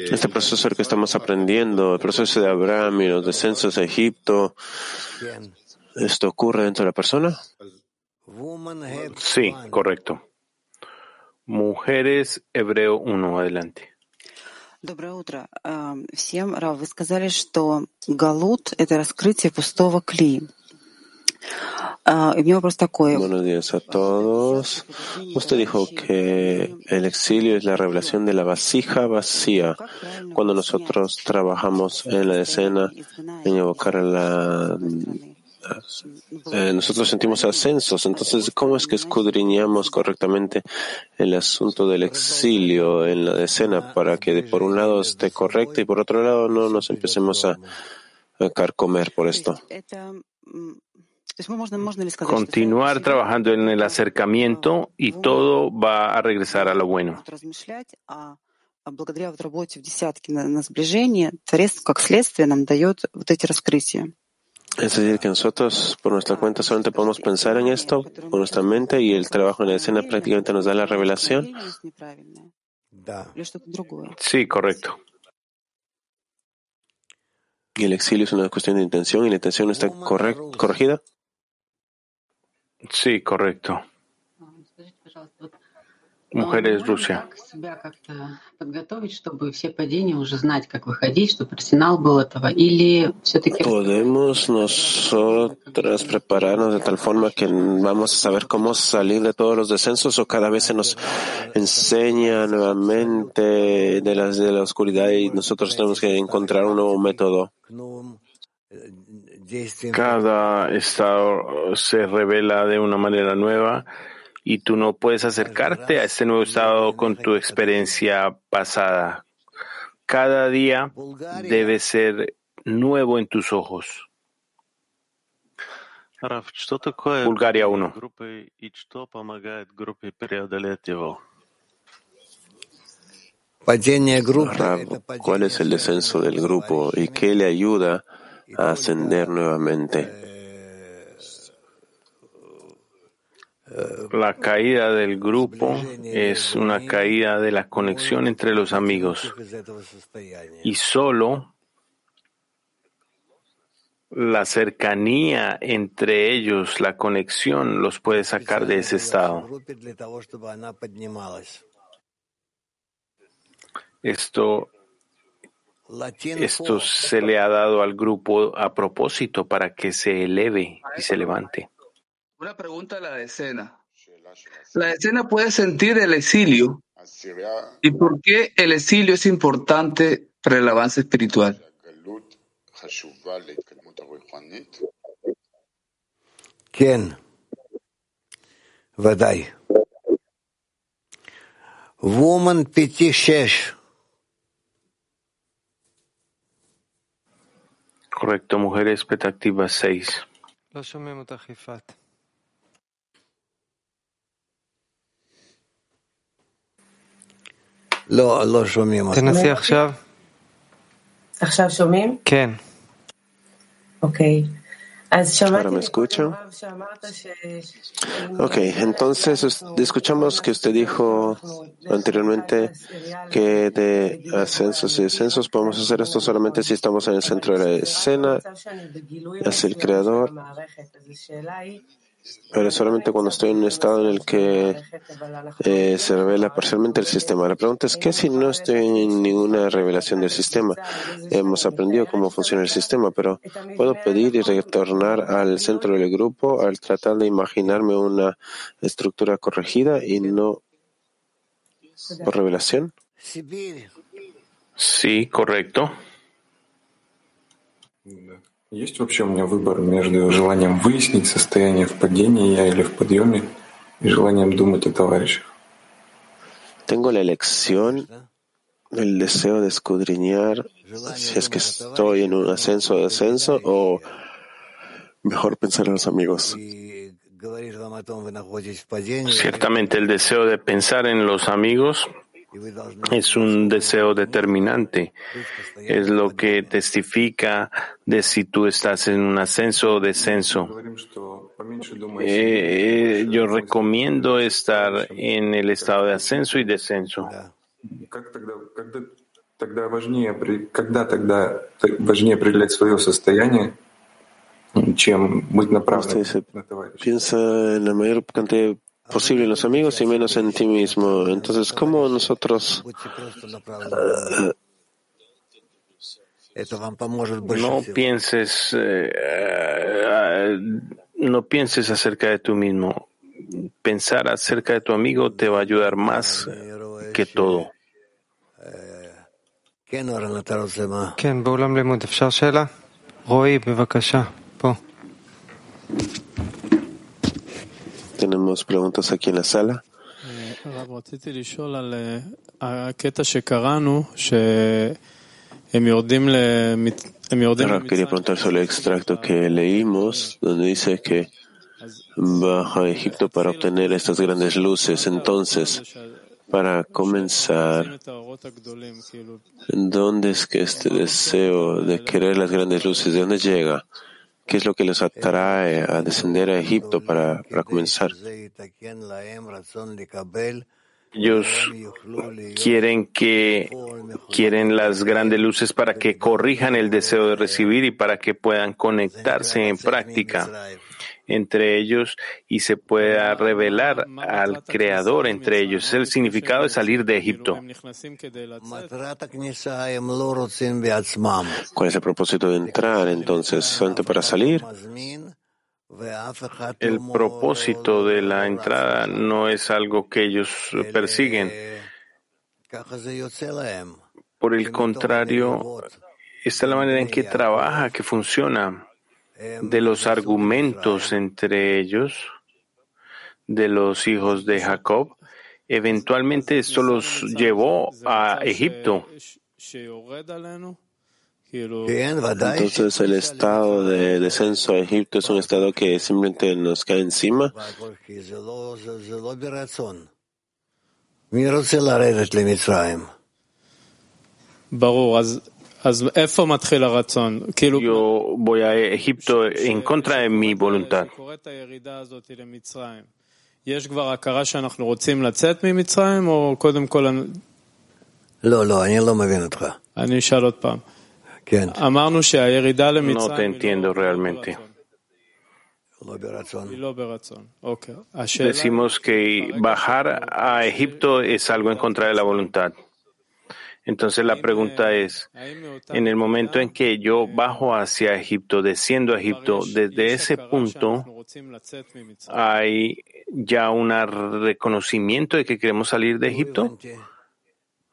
Este proceso que estamos aprendiendo, el proceso de Abraham y los descensos a Egipto, ¿esto ocurre dentro de la persona? Sí, correcto. Mujeres, Hebreo 1, adelante. Доброе утро всем. Рав, вы сказали, что галут — это раскрытие пустого кли. Buenos días a todos. Usted dijo que el exilio es la revelación de la vasija vacía. Cuando nosotros trabajamos en la escena, en evocar la eh, nosotros sentimos ascensos. Entonces, ¿cómo es que escudriñamos correctamente el asunto del exilio en la escena para que por un lado esté correcto y por otro lado no nos empecemos a, a carcomer por esto? continuar trabajando en el acercamiento y todo va a regresar a lo bueno. благодаря вот работе в десятке на, на сближение, Творец как следствие нам дает вот эти раскрытия. Es decir, que nosotros por nuestra cuenta solamente podemos pensar en esto con nuestra mente y el trabajo en la escena prácticamente nos da la revelación. Sí, correcto. ¿Y el exilio es una cuestión de intención y la intención no está corregida? Sí, correcto. Mujeres Rusia. ¿Podemos nosotras prepararnos de tal forma que vamos a saber cómo salir de todos los descensos o cada vez se nos enseña nuevamente de, las, de la oscuridad y nosotros tenemos que encontrar un nuevo método? Cada estado se revela de una manera nueva y tú no puedes acercarte a este nuevo estado con tu experiencia pasada. Cada día debe ser nuevo en tus ojos. Bulgaria 1. ¿Cuál es el descenso del grupo y qué le ayuda a ascender nuevamente? La caída del grupo es una caída de la conexión entre los amigos y solo la cercanía entre ellos, la conexión, los puede sacar de ese estado. Esto, esto se le ha dado al grupo a propósito para que se eleve y se levante. Una pregunta a la decena. La decena puede sentir el exilio. ¿Y por qué el exilio es importante para el avance espiritual? ¿Quién? Vaday. Woman Piti Shesh. Correcto, mujeres petactivas 6. תנסי עכשיו. עכשיו שומעים? כן. אוקיי. Ahora me escuchan. Ok, entonces escuchamos que usted dijo anteriormente que de ascensos y descensos podemos hacer esto solamente si estamos en el centro de la escena, es el creador, pero solamente cuando estoy en un estado en el que eh, se revela parcialmente el sistema. La pregunta es, ¿qué si no estoy en ninguna revelación del sistema? Hemos aprendido cómo funciona el sistema, pero puedo pedir y retornar al centro del grupo al tratar de imaginarme una estructura corregida y no por revelación. Sí, correcto. Есть вообще у меня выбор между желанием выяснить состояние в падении я или в подъеме и желанием думать о товарищах? Tengo la elección, el deseo de escudriñar si es que estoy en un ascenso o descenso o mejor pensar en los amigos. Ciertamente el deseo de pensar en los amigos es un deseo determinante. Es lo que testifica de si tú estás en un ascenso o descenso. Eh, yo recomiendo estar en el estado de ascenso y descenso. Тогда важнее, когда тогда важнее определять свое состояние, чем быть направленным на товарища? Posible en los amigos y menos en ti mismo. Entonces, ¿cómo nosotros no pienses eh, no pienses acerca de tú mismo. Pensar acerca de tu amigo te va a ayudar más que todo. כן, tenemos preguntas aquí en la sala. Ahora quería preguntar sobre el extracto que leímos, donde dice que baja a Egipto para obtener estas grandes luces. Entonces, para comenzar, ¿dónde es que este deseo de querer las grandes luces, de dónde llega? ¿Qué es lo que les atrae a descender a Egipto para, para comenzar? Ellos quieren que quieren las grandes luces para que corrijan el deseo de recibir y para que puedan conectarse en práctica entre ellos y se pueda revelar al Creador entre ellos. Es el significado de salir de Egipto. ¿Cuál es el propósito de entrar entonces? ¿Solamente para salir? El propósito de la entrada no es algo que ellos persiguen. Por el contrario, esta es la manera en que trabaja, que funciona de los argumentos entre ellos, de los hijos de Jacob, eventualmente esto los llevó a Egipto. Entonces el estado de descenso a Egipto es un estado que simplemente nos cae encima. Yo voy a Egipto en contra de mi voluntad. No te entiendo realmente. Decimos que bajar a Egipto es algo en contra de la voluntad. Entonces la pregunta es, en el momento en que yo bajo hacia Egipto, desciendo a Egipto, desde ese punto hay ya un reconocimiento de que queremos salir de Egipto.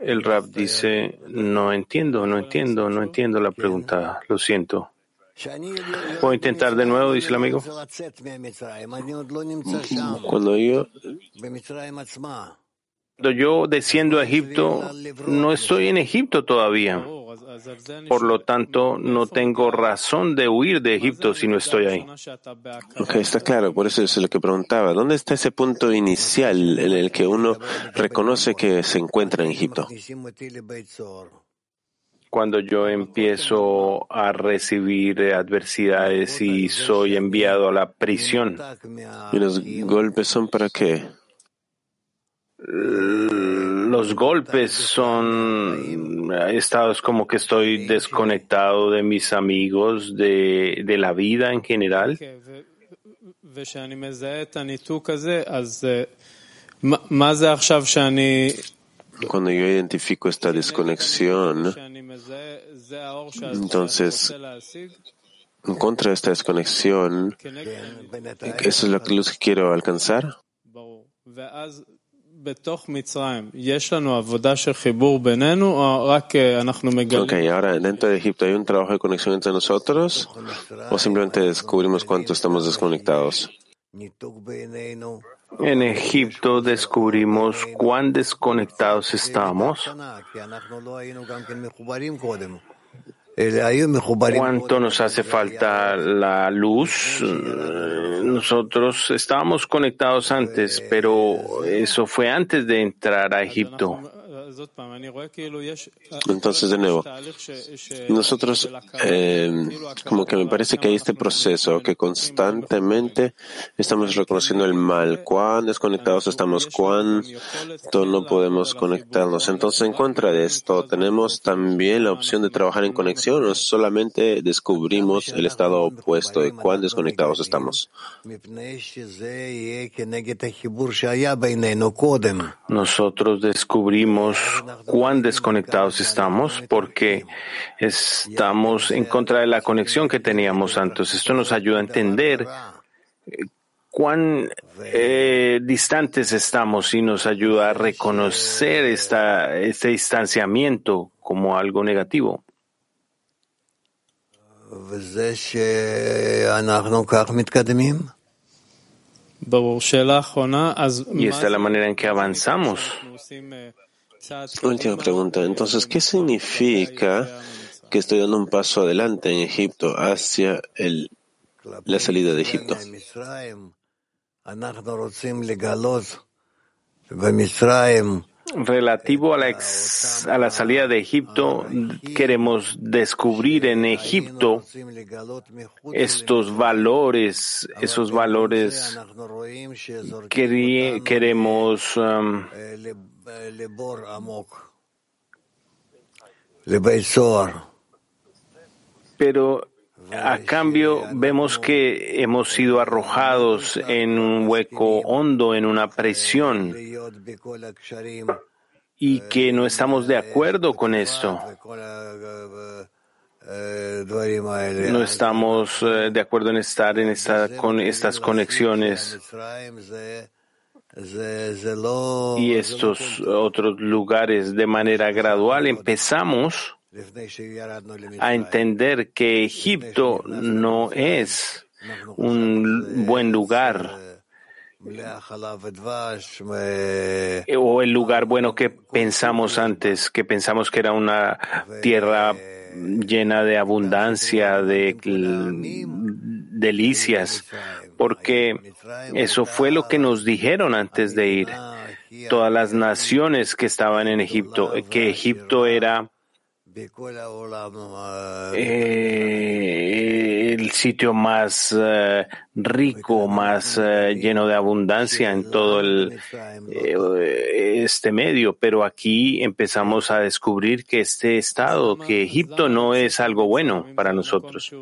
El rap dice, no entiendo, no entiendo, no entiendo la pregunta, lo siento. ¿Puedo intentar de nuevo? Dice el amigo. Cuando yo cuando yo desciendo a Egipto, no estoy en Egipto todavía. Por lo tanto, no tengo razón de huir de Egipto si no estoy ahí. Ok, está claro, por eso es lo que preguntaba. ¿Dónde está ese punto inicial en el que uno reconoce que se encuentra en Egipto? Cuando yo empiezo a recibir adversidades y soy enviado a la prisión. ¿Y los golpes son para qué? Los golpes son estados como que estoy desconectado de mis amigos, de, de la vida en general. Cuando yo identifico esta desconexión, entonces, en contra de esta desconexión, ¿eso es lo que quiero alcanzar? Ok, ahora dentro de Egipto hay un trabajo de conexión entre nosotros o simplemente descubrimos cuánto estamos desconectados. En Egipto descubrimos cuán desconectados estamos. ¿Cuánto nos hace falta la luz? Nosotros estábamos conectados antes, pero eso fue antes de entrar a Egipto. Entonces, de nuevo, nosotros, eh, como que me parece que hay este proceso que constantemente estamos reconociendo el mal, cuán desconectados estamos, cuánto no podemos conectarnos. Entonces, en contra de esto, tenemos también la opción de trabajar en conexión o solamente descubrimos el estado opuesto de cuán desconectados estamos. Nosotros descubrimos cuán desconectados estamos porque estamos en contra de la conexión que teníamos antes. Esto nos ayuda a entender eh, cuán eh, distantes estamos y nos ayuda a reconocer esta, este distanciamiento como algo negativo. Y esta es la manera en que avanzamos. Última pregunta. Entonces, ¿qué significa que estoy dando un paso adelante en Egipto hacia el, la salida de Egipto? relativo a la, a la salida de Egipto, queremos descubrir en Egipto estos valores, esos valores que queremos um, pero a cambio, vemos que hemos sido arrojados en un hueco hondo, en una presión, y que no estamos de acuerdo con esto. No estamos eh, de acuerdo en estar en esta, con estas conexiones y estos otros lugares de manera gradual. Empezamos a entender que Egipto no es un buen lugar o el lugar bueno que pensamos antes, que pensamos que era una tierra llena de abundancia, de delicias, porque eso fue lo que nos dijeron antes de ir. Todas las naciones que estaban en Egipto, que Egipto era eh, el sitio más eh, rico, más eh, lleno de abundancia en todo el, este medio, pero aquí empezamos a descubrir que este estado, que Egipto no es algo bueno para nosotros.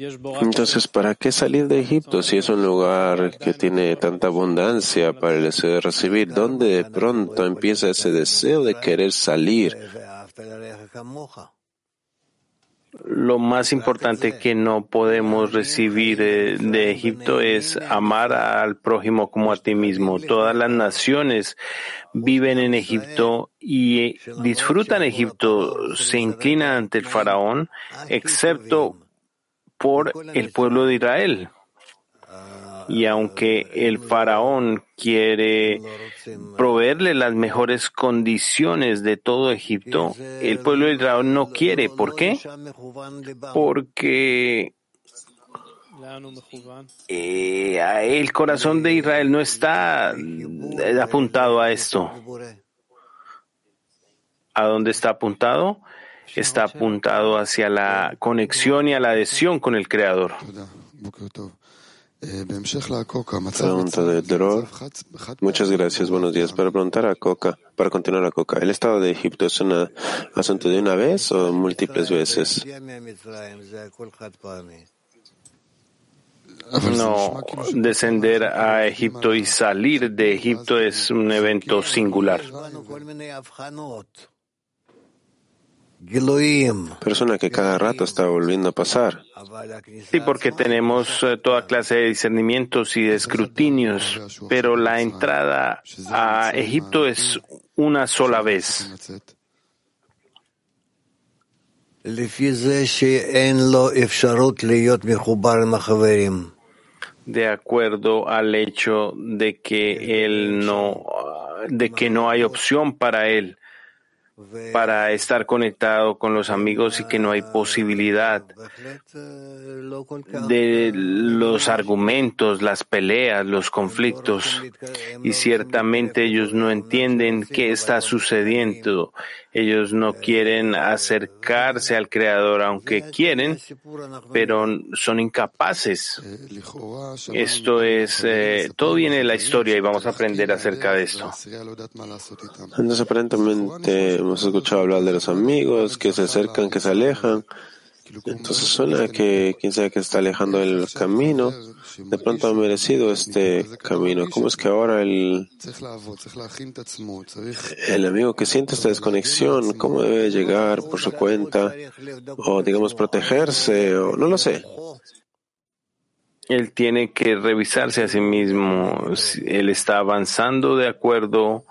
Entonces, ¿para qué salir de Egipto si es un lugar que tiene tanta abundancia para el deseo de recibir? ¿Dónde de pronto empieza ese deseo de querer salir? Lo más importante que no podemos recibir de Egipto es amar al prójimo como a ti mismo. Todas las naciones viven en Egipto y disfrutan Egipto, se inclinan ante el faraón, excepto por el pueblo de Israel. Y aunque el faraón quiere proveerle las mejores condiciones de todo Egipto, el pueblo de Israel no quiere. ¿Por qué? Porque eh, el corazón de Israel no está apuntado a esto. ¿A dónde está apuntado? Está apuntado hacia la conexión y a la adhesión con el Creador. Pregunta de Dror. Muchas gracias. Buenos días. Para preguntar a Coca, para continuar a Coca, ¿el estado de Egipto es un asunto de una vez o múltiples veces? No, descender a Egipto y salir de Egipto es un evento singular. Persona que cada rato está volviendo a pasar. Sí, porque tenemos eh, toda clase de discernimientos y de escrutinios, pero la entrada a Egipto es una sola vez. De acuerdo al hecho de que él no, de que no hay opción para él para estar conectado con los amigos y que no hay posibilidad de los argumentos, las peleas, los conflictos. Y ciertamente ellos no entienden qué está sucediendo. Ellos no quieren acercarse al Creador, aunque quieren, pero son incapaces. Esto es, eh, todo viene de la historia y vamos a aprender acerca de esto. Entonces, aparentemente hemos escuchado hablar de los amigos que se acercan, que se alejan. Entonces suena que quien sea que está alejando del camino, de pronto ha merecido este camino. ¿Cómo es que ahora el, el amigo que siente esta desconexión, cómo debe llegar por su cuenta o digamos protegerse o no lo sé? Él tiene que revisarse a sí mismo. Él está avanzando de acuerdo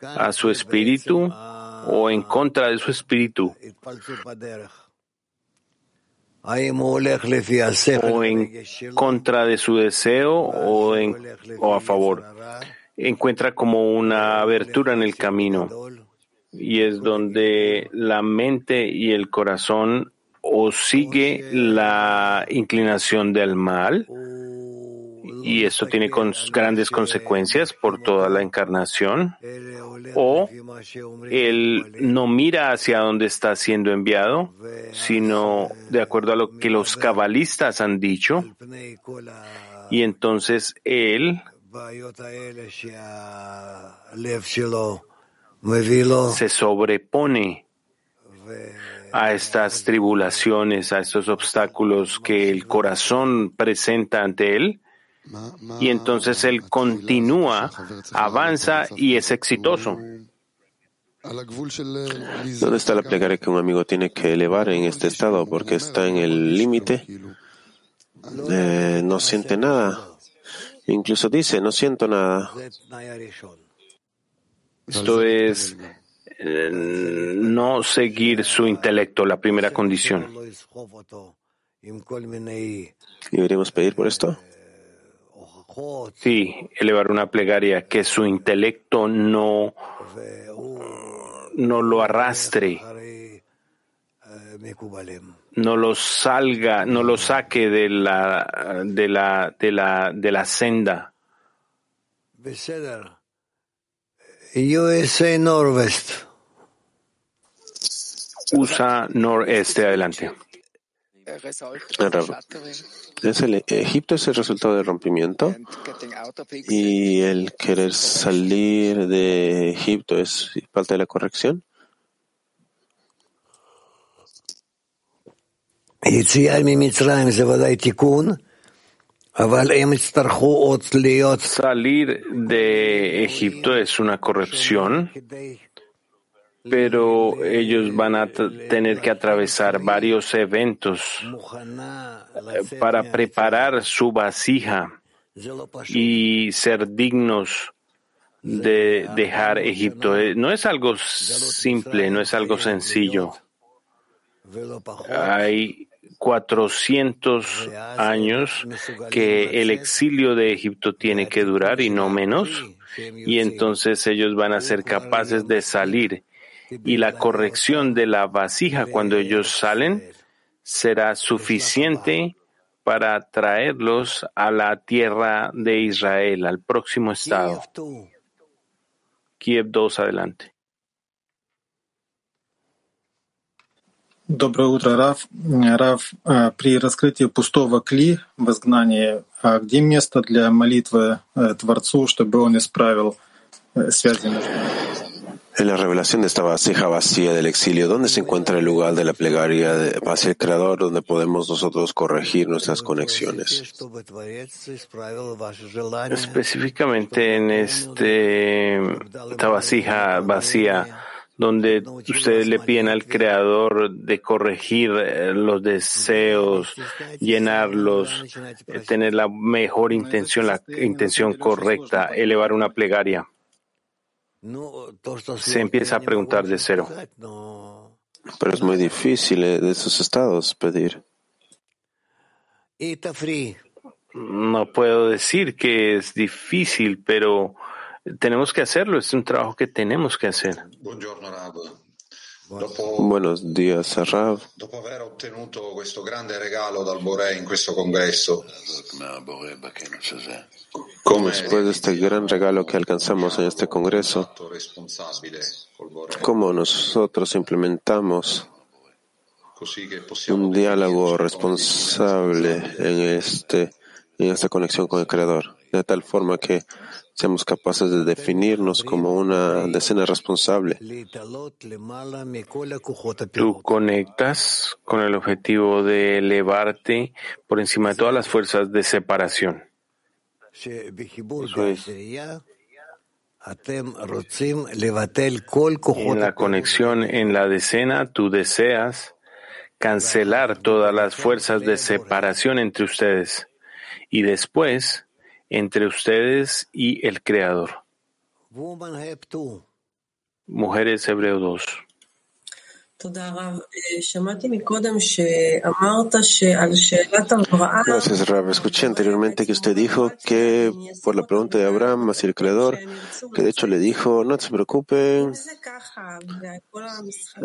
a su espíritu o en contra de su espíritu o en contra de su deseo o, en, o a favor. Encuentra como una abertura en el camino. Y es donde la mente y el corazón o sigue la inclinación del mal y esto tiene grandes consecuencias por toda la encarnación, o él no mira hacia dónde está siendo enviado, sino de acuerdo a lo que los cabalistas han dicho, y entonces él se sobrepone a estas tribulaciones, a estos obstáculos que el corazón presenta ante él, y entonces él continúa, avanza y es exitoso. ¿Dónde está la plegaria que un amigo tiene que elevar en este estado? Porque está en el límite, eh, no siente nada. Incluso dice, no siento nada. Esto es eh, no seguir su intelecto, la primera condición. ¿Deberíamos pedir por esto? Sí, elevar una plegaria que su intelecto no, no lo arrastre, no lo salga, no lo saque de la, de la, de la, de la senda. USA Norwest. USA Noreste, adelante. Es el, Egipto es el resultado del rompimiento y el querer salir de Egipto es falta de la corrección. Salir de Egipto es una corrección, pero ellos van a tener que atravesar varios eventos eh, para preparar su vasija y ser dignos de dejar Egipto. Eh, no es algo simple, no es algo sencillo. Hay 400 años que el exilio de Egipto tiene que durar y no menos, y entonces ellos van a ser capaces de salir y la corrección de la vasija cuando ellos salen será suficiente para traerlos a la tierra de Israel, al próximo estado. Kiev 2, adelante. Доброе утро, Раф. Раф, при раскрытии пустого кли в изгнании, где место для молитвы Творцу, чтобы он исправил связи между En la revelación de esta vasija vacía del exilio, ¿dónde se encuentra el lugar de la plegaria hacia el Creador donde podemos nosotros corregir nuestras conexiones? Específicamente en este, esta vasija vacía, donde ustedes le piden al Creador de corregir eh, los deseos, llenarlos, eh, tener la mejor intención, la intención correcta, elevar una plegaria se empieza a preguntar de cero. Pero es muy difícil eh, de esos estados pedir. No puedo decir que es difícil, pero tenemos que hacerlo. Es un trabajo que tenemos que hacer. Buenos días, Rav. Después de este gran regalo que alcanzamos en este congreso, ¿cómo nosotros implementamos un diálogo responsable en, este, en esta conexión con el Creador? De tal forma que seamos capaces de definirnos como una decena responsable. Tú conectas con el objetivo de elevarte por encima de todas las fuerzas de separación. En la conexión en la decena, tú deseas cancelar todas las fuerzas de separación entre ustedes y después entre ustedes y el Creador. Mujeres Hebreo 2. Gracias, Rab. Escuché anteriormente que usted dijo que por la pregunta de Abraham hacia el Creador, que de hecho le dijo, no se preocupen,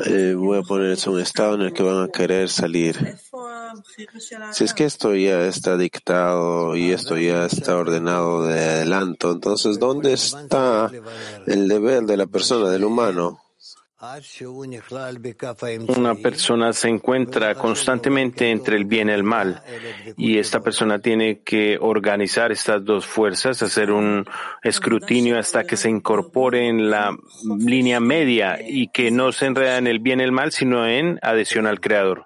eh, voy a ponerse un estado en el que van a querer salir. Si es que esto ya está dictado y esto ya está ordenado de adelanto, entonces ¿dónde está el deber de la persona, del humano? Una persona se encuentra constantemente entre el bien y el mal y esta persona tiene que organizar estas dos fuerzas, hacer un escrutinio hasta que se incorpore en la línea media y que no se enreda en el bien y el mal, sino en adhesión al Creador.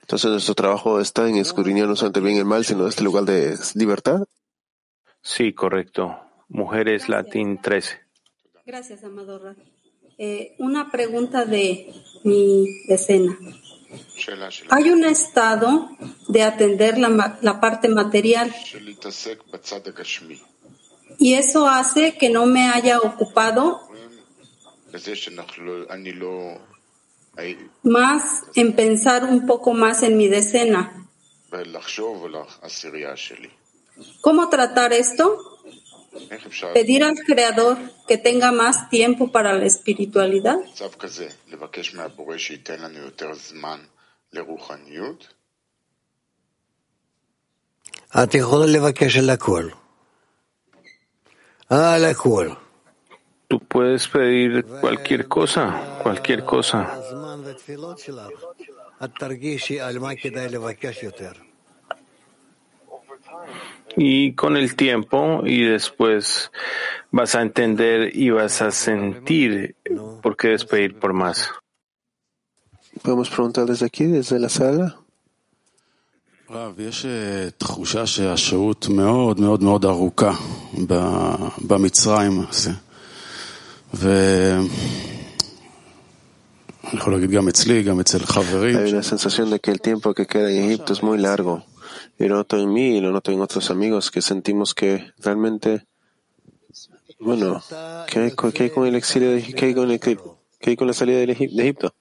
Entonces nuestro trabajo está en escudriñar no solamente el bien y el mal, sino este lugar de libertad. Sí, correcto. Mujeres Latín 13. Gracias, Amador. Eh, una pregunta de mi decena. Hay un estado de atender la, la parte material y eso hace que no me haya ocupado más en pensar un poco más en mi decena. ¿Cómo tratar esto? Pedir al Creador que tenga más tiempo para la espiritualidad. Tú puedes pedir cualquier cosa, cualquier cosa. Y con el tiempo y después vas a entender y vas a sentir por qué despedir por más. Podemos preguntar desde aquí, desde la sala. Hay una sensación de que el tiempo que queda en Egipto es muy largo. Y lo noto en mí y lo noto en otros amigos que sentimos que realmente, bueno, ¿qué hay, qué hay con el exilio de qué hay con, el, qué hay con la salida de Egipto?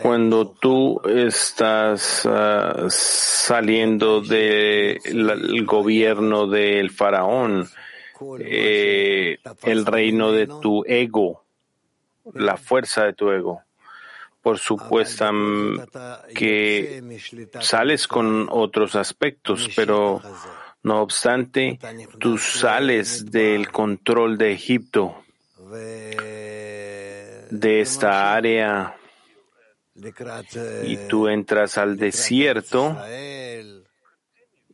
Cuando tú estás uh, saliendo del gobierno del faraón, eh, el reino de tu ego, la fuerza de tu ego, por supuesto que sales con otros aspectos, pero no obstante, tú sales del control de Egipto, de esta área, y tú entras al desierto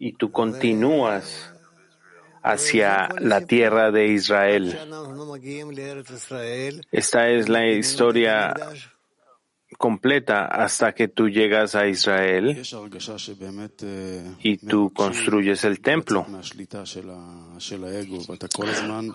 y tú continúas hacia la tierra de Israel. Esta es la historia completa hasta que tú llegas a Israel y tú construyes el templo.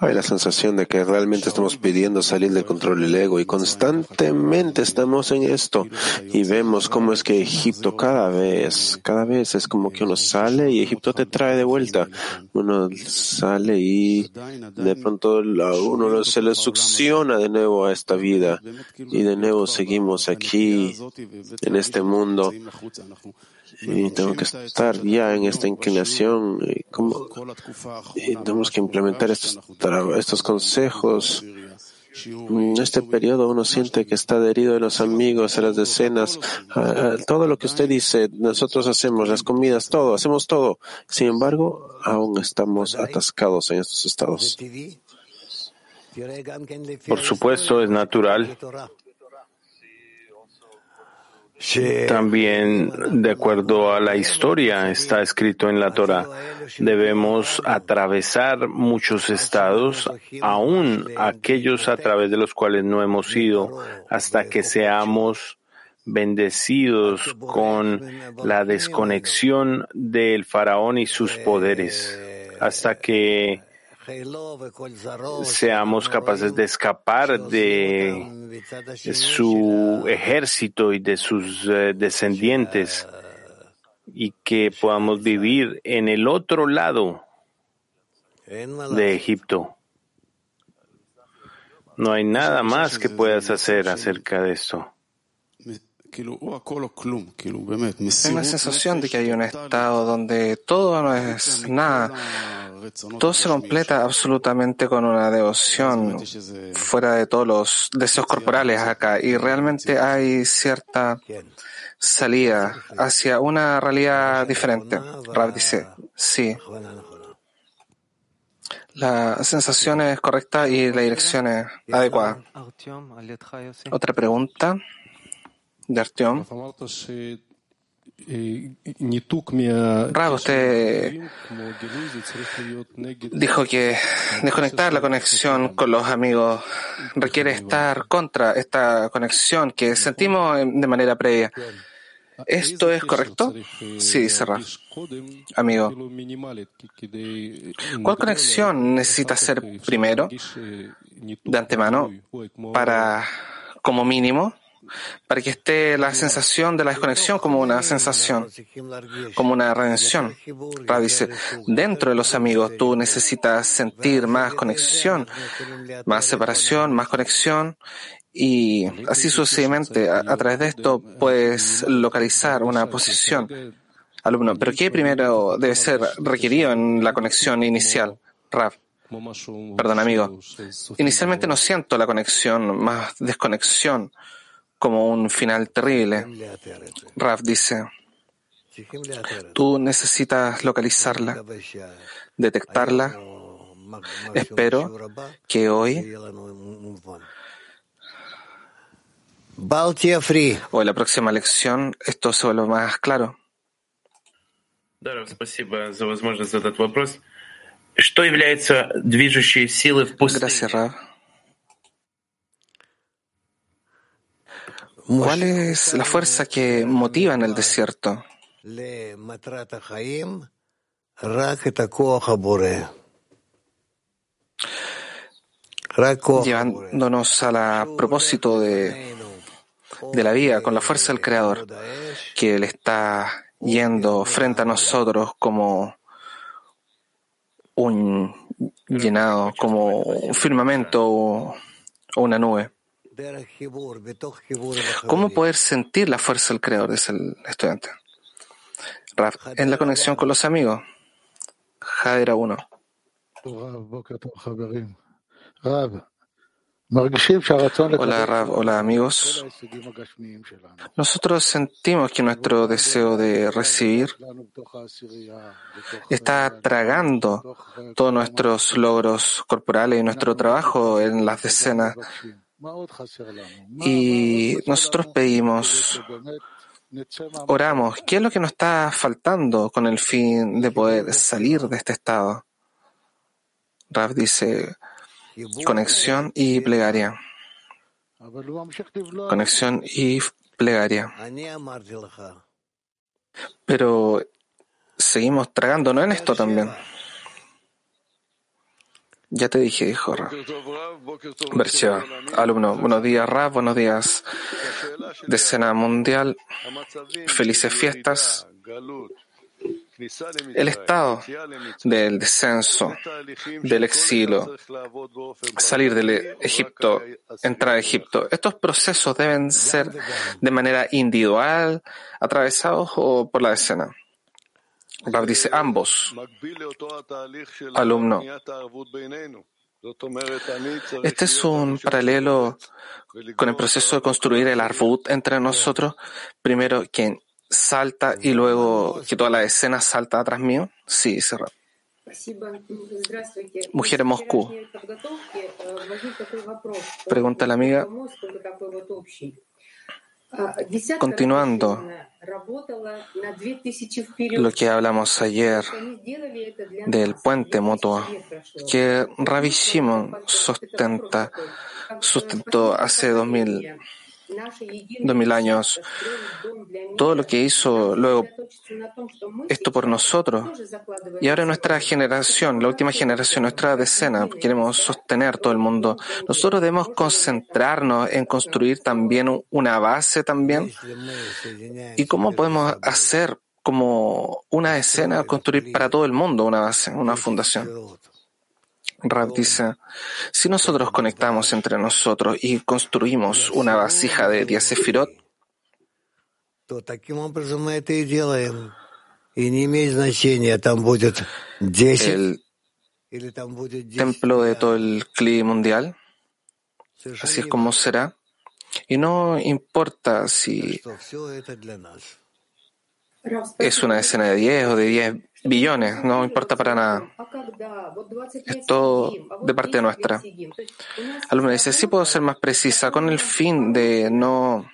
Hay la sensación de que realmente estamos pidiendo salir del control del ego y constantemente estamos en esto y vemos cómo es que Egipto cada vez, cada vez es como que uno sale y Egipto te trae de vuelta. Uno sale y de pronto uno se le succiona de nuevo a esta vida y de nuevo seguimos aquí aquí, en este mundo, y tengo que estar ya en esta inclinación. Y, tenemos que implementar estos, estos consejos. En este periodo uno siente que está adherido a los amigos, a las decenas, a, todo lo que usted dice, nosotros hacemos, las comidas, todo, hacemos todo. Sin embargo, aún estamos atascados en estos estados. Por supuesto, es natural. También, de acuerdo a la historia, está escrito en la Torah, debemos atravesar muchos estados, aún aquellos a través de los cuales no hemos ido, hasta que seamos bendecidos con la desconexión del faraón y sus poderes, hasta que seamos capaces de escapar de su ejército y de sus eh, descendientes y que podamos vivir en el otro lado de Egipto. No hay nada más que puedas hacer acerca de esto. Una sensación de que hay un estado donde todo no es nada. Todo se completa absolutamente con una devoción fuera de todos los deseos corporales acá. Y realmente hay cierta salida hacia una realidad diferente. Rav dice, sí. La sensación es correcta y la dirección es adecuada. Otra pregunta de Artyom. Rav, usted dijo que desconectar la conexión con los amigos requiere estar contra esta conexión que sentimos de manera previa. ¿Esto es correcto? Sí, dice Rav. Amigo, ¿cuál conexión necesita ser primero, de antemano, para, como mínimo, para que esté la sensación de la desconexión como una sensación, como una redención. Rav dice, dentro de los amigos tú necesitas sentir más conexión, más separación, más conexión y así sucesivamente. A, través de esto puedes localizar una posición. Alumno, pero ¿qué primero debe ser requerido en la conexión inicial? Rav. Perdón, amigo. Inicialmente no siento la conexión, más desconexión como un final terrible. Rav dice, tú necesitas localizarla, detectarla. Espero que hoy o en la próxima lección esto se vuelva más claro. Gracias, Rav. ¿Cuál es la fuerza que motiva en el desierto? Llevándonos al propósito de, de la vida con la fuerza del Creador, que Él está yendo frente a nosotros como un llenado, como un firmamento o una nube. ¿Cómo poder sentir la fuerza del creador? Dice el estudiante. en la conexión con los amigos. Jadera 1. Hola Rav, hola amigos. Nosotros sentimos que nuestro deseo de recibir está tragando todos nuestros logros corporales y nuestro trabajo en las decenas y nosotros pedimos, oramos, ¿qué es lo que nos está faltando con el fin de poder salir de este estado? Rav dice, conexión y plegaria. Conexión y plegaria. Pero seguimos tragando, ¿no? En esto también. Ya te dije, hijo Rav. Versión, alumno, buenos días, Rav, buenos días. Decena mundial, felices fiestas. El estado del descenso, del exilio, salir del Egipto, entrar a Egipto, estos procesos deben ser de manera individual, atravesados o por la decena. Rav dice ambos. Alumno. Este es un paralelo con el proceso de construir el Arvut entre nosotros. Primero quien salta y luego que toda la escena salta atrás mío. Sí, dice Rav. Mujer en Moscú. Pregunta la amiga. Continuando lo que hablamos ayer del puente mutuo que Ravi Shimon sustenta, sustentó hace dos mil dos mil años, todo lo que hizo luego esto por nosotros. Y ahora nuestra generación, la última generación, nuestra decena, queremos sostener todo el mundo. Nosotros debemos concentrarnos en construir también una base también. ¿Y cómo podemos hacer como una escena, construir para todo el mundo una base, una fundación? Rab dice, si nosotros conectamos entre nosotros y construimos una vasija de Diasefirot, el templo de todo el CLI mundial. Así es como será. Y no importa si es una escena de 10 o de 10 billones, no importa para nada. Es todo de parte nuestra. Alumna dice, sí puedo ser más precisa, con el fin de no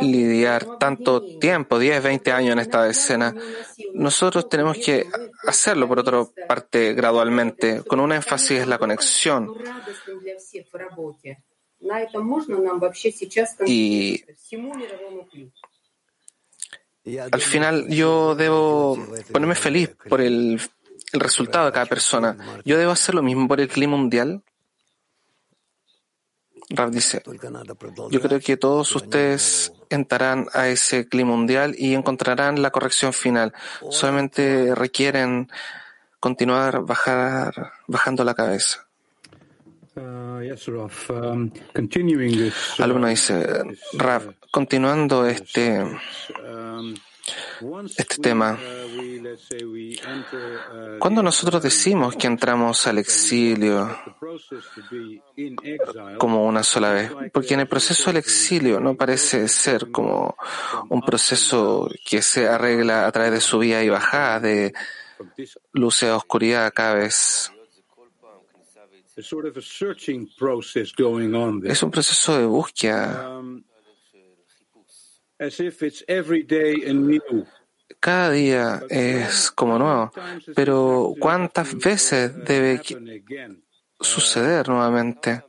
lidiar tanto tiempo, 10, 20 años en esta escena. Nosotros tenemos que hacerlo, por otra parte, gradualmente, con un énfasis en la conexión. Y al final yo debo ponerme feliz por el, resultado de cada persona. Yo debo hacer lo mismo por el clima mundial. Rav dice, yo creo que todos ustedes entrarán a ese clima mundial y encontrarán la corrección final. Solamente requieren continuar bajar, bajando la cabeza. Uh, um, uh, Alumno dice, Rav, continuando este, um, este tema, cuando nosotros decimos que entramos al exilio como una sola vez, porque en el proceso del exilio no parece ser como un proceso que se arregla a través de subida y bajada, de luz a oscuridad cada vez. Es un proceso de búsqueda. Um, Cada día es como nuevo, pero ¿cuántas veces debe suceder nuevamente?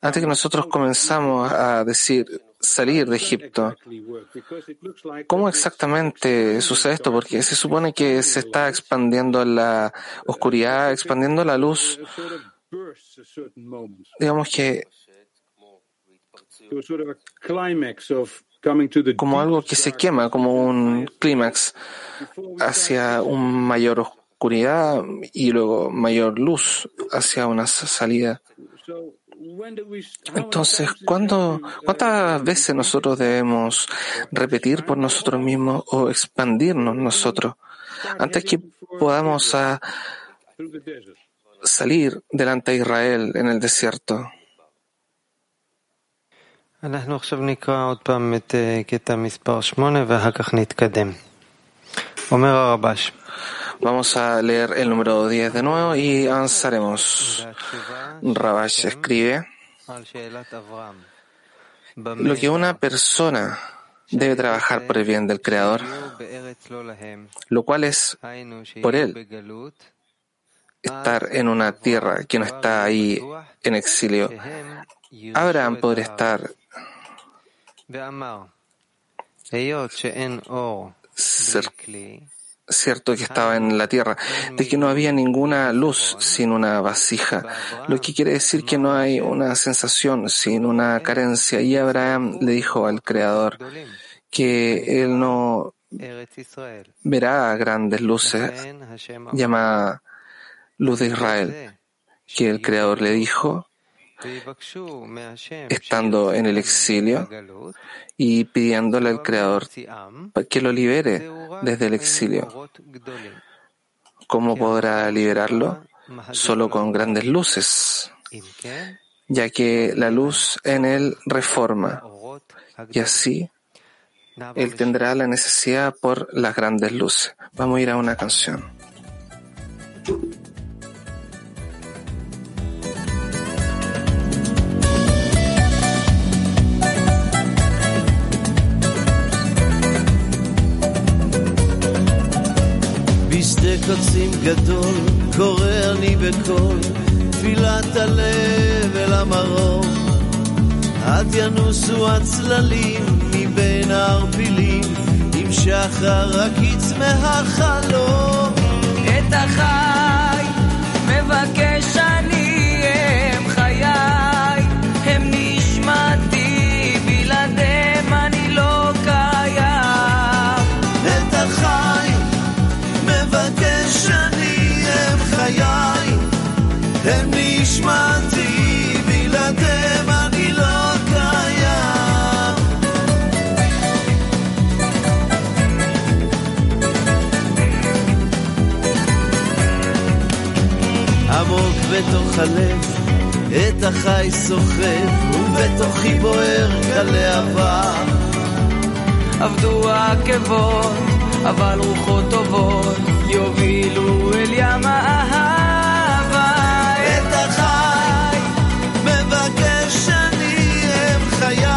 Antes que nosotros comenzamos a decir salir de Egipto, ¿cómo exactamente sucede esto? Porque se supone que se está expandiendo la oscuridad, expandiendo la luz. Digamos que como algo que se quema, como un clímax hacia un mayor oscuridad y luego mayor luz hacia una salida. Entonces, ¿cuándo, ¿cuántas veces nosotros debemos repetir por nosotros mismos o expandirnos nosotros antes que podamos salir delante de Israel en el desierto? Vamos a leer el número 10 de nuevo y avanzaremos. Rabash escribe lo que una persona debe trabajar por el bien del Creador, lo cual es por él estar en una tierra que no está ahí en exilio. Abraham podría estar cierto que estaba en la tierra, de que no había ninguna luz sin una vasija, lo que quiere decir que no hay una sensación sin una carencia. Y Abraham le dijo al Creador que él no verá grandes luces, llama luz de Israel, que el Creador le dijo estando en el exilio y pidiéndole al Creador que lo libere desde el exilio. ¿Cómo podrá liberarlo? Solo con grandes luces, ya que la luz en él reforma y así él tendrá la necesidad por las grandes luces. Vamos a ir a una canción. קוצים גדול, קורא אני בקול, תפילת הלב אל המרום. עד ינוסו הצללים מבין הערפילים, עם שחר הקיץ מהחלום. את החי מבקש אני בתוך הלב, את החי סוחב, ובתוכי בוער כלהבה. עבדו העקבות, אבל רוחות טובות יובילו אל ים האהבה. את החי מבקש אני אם חיי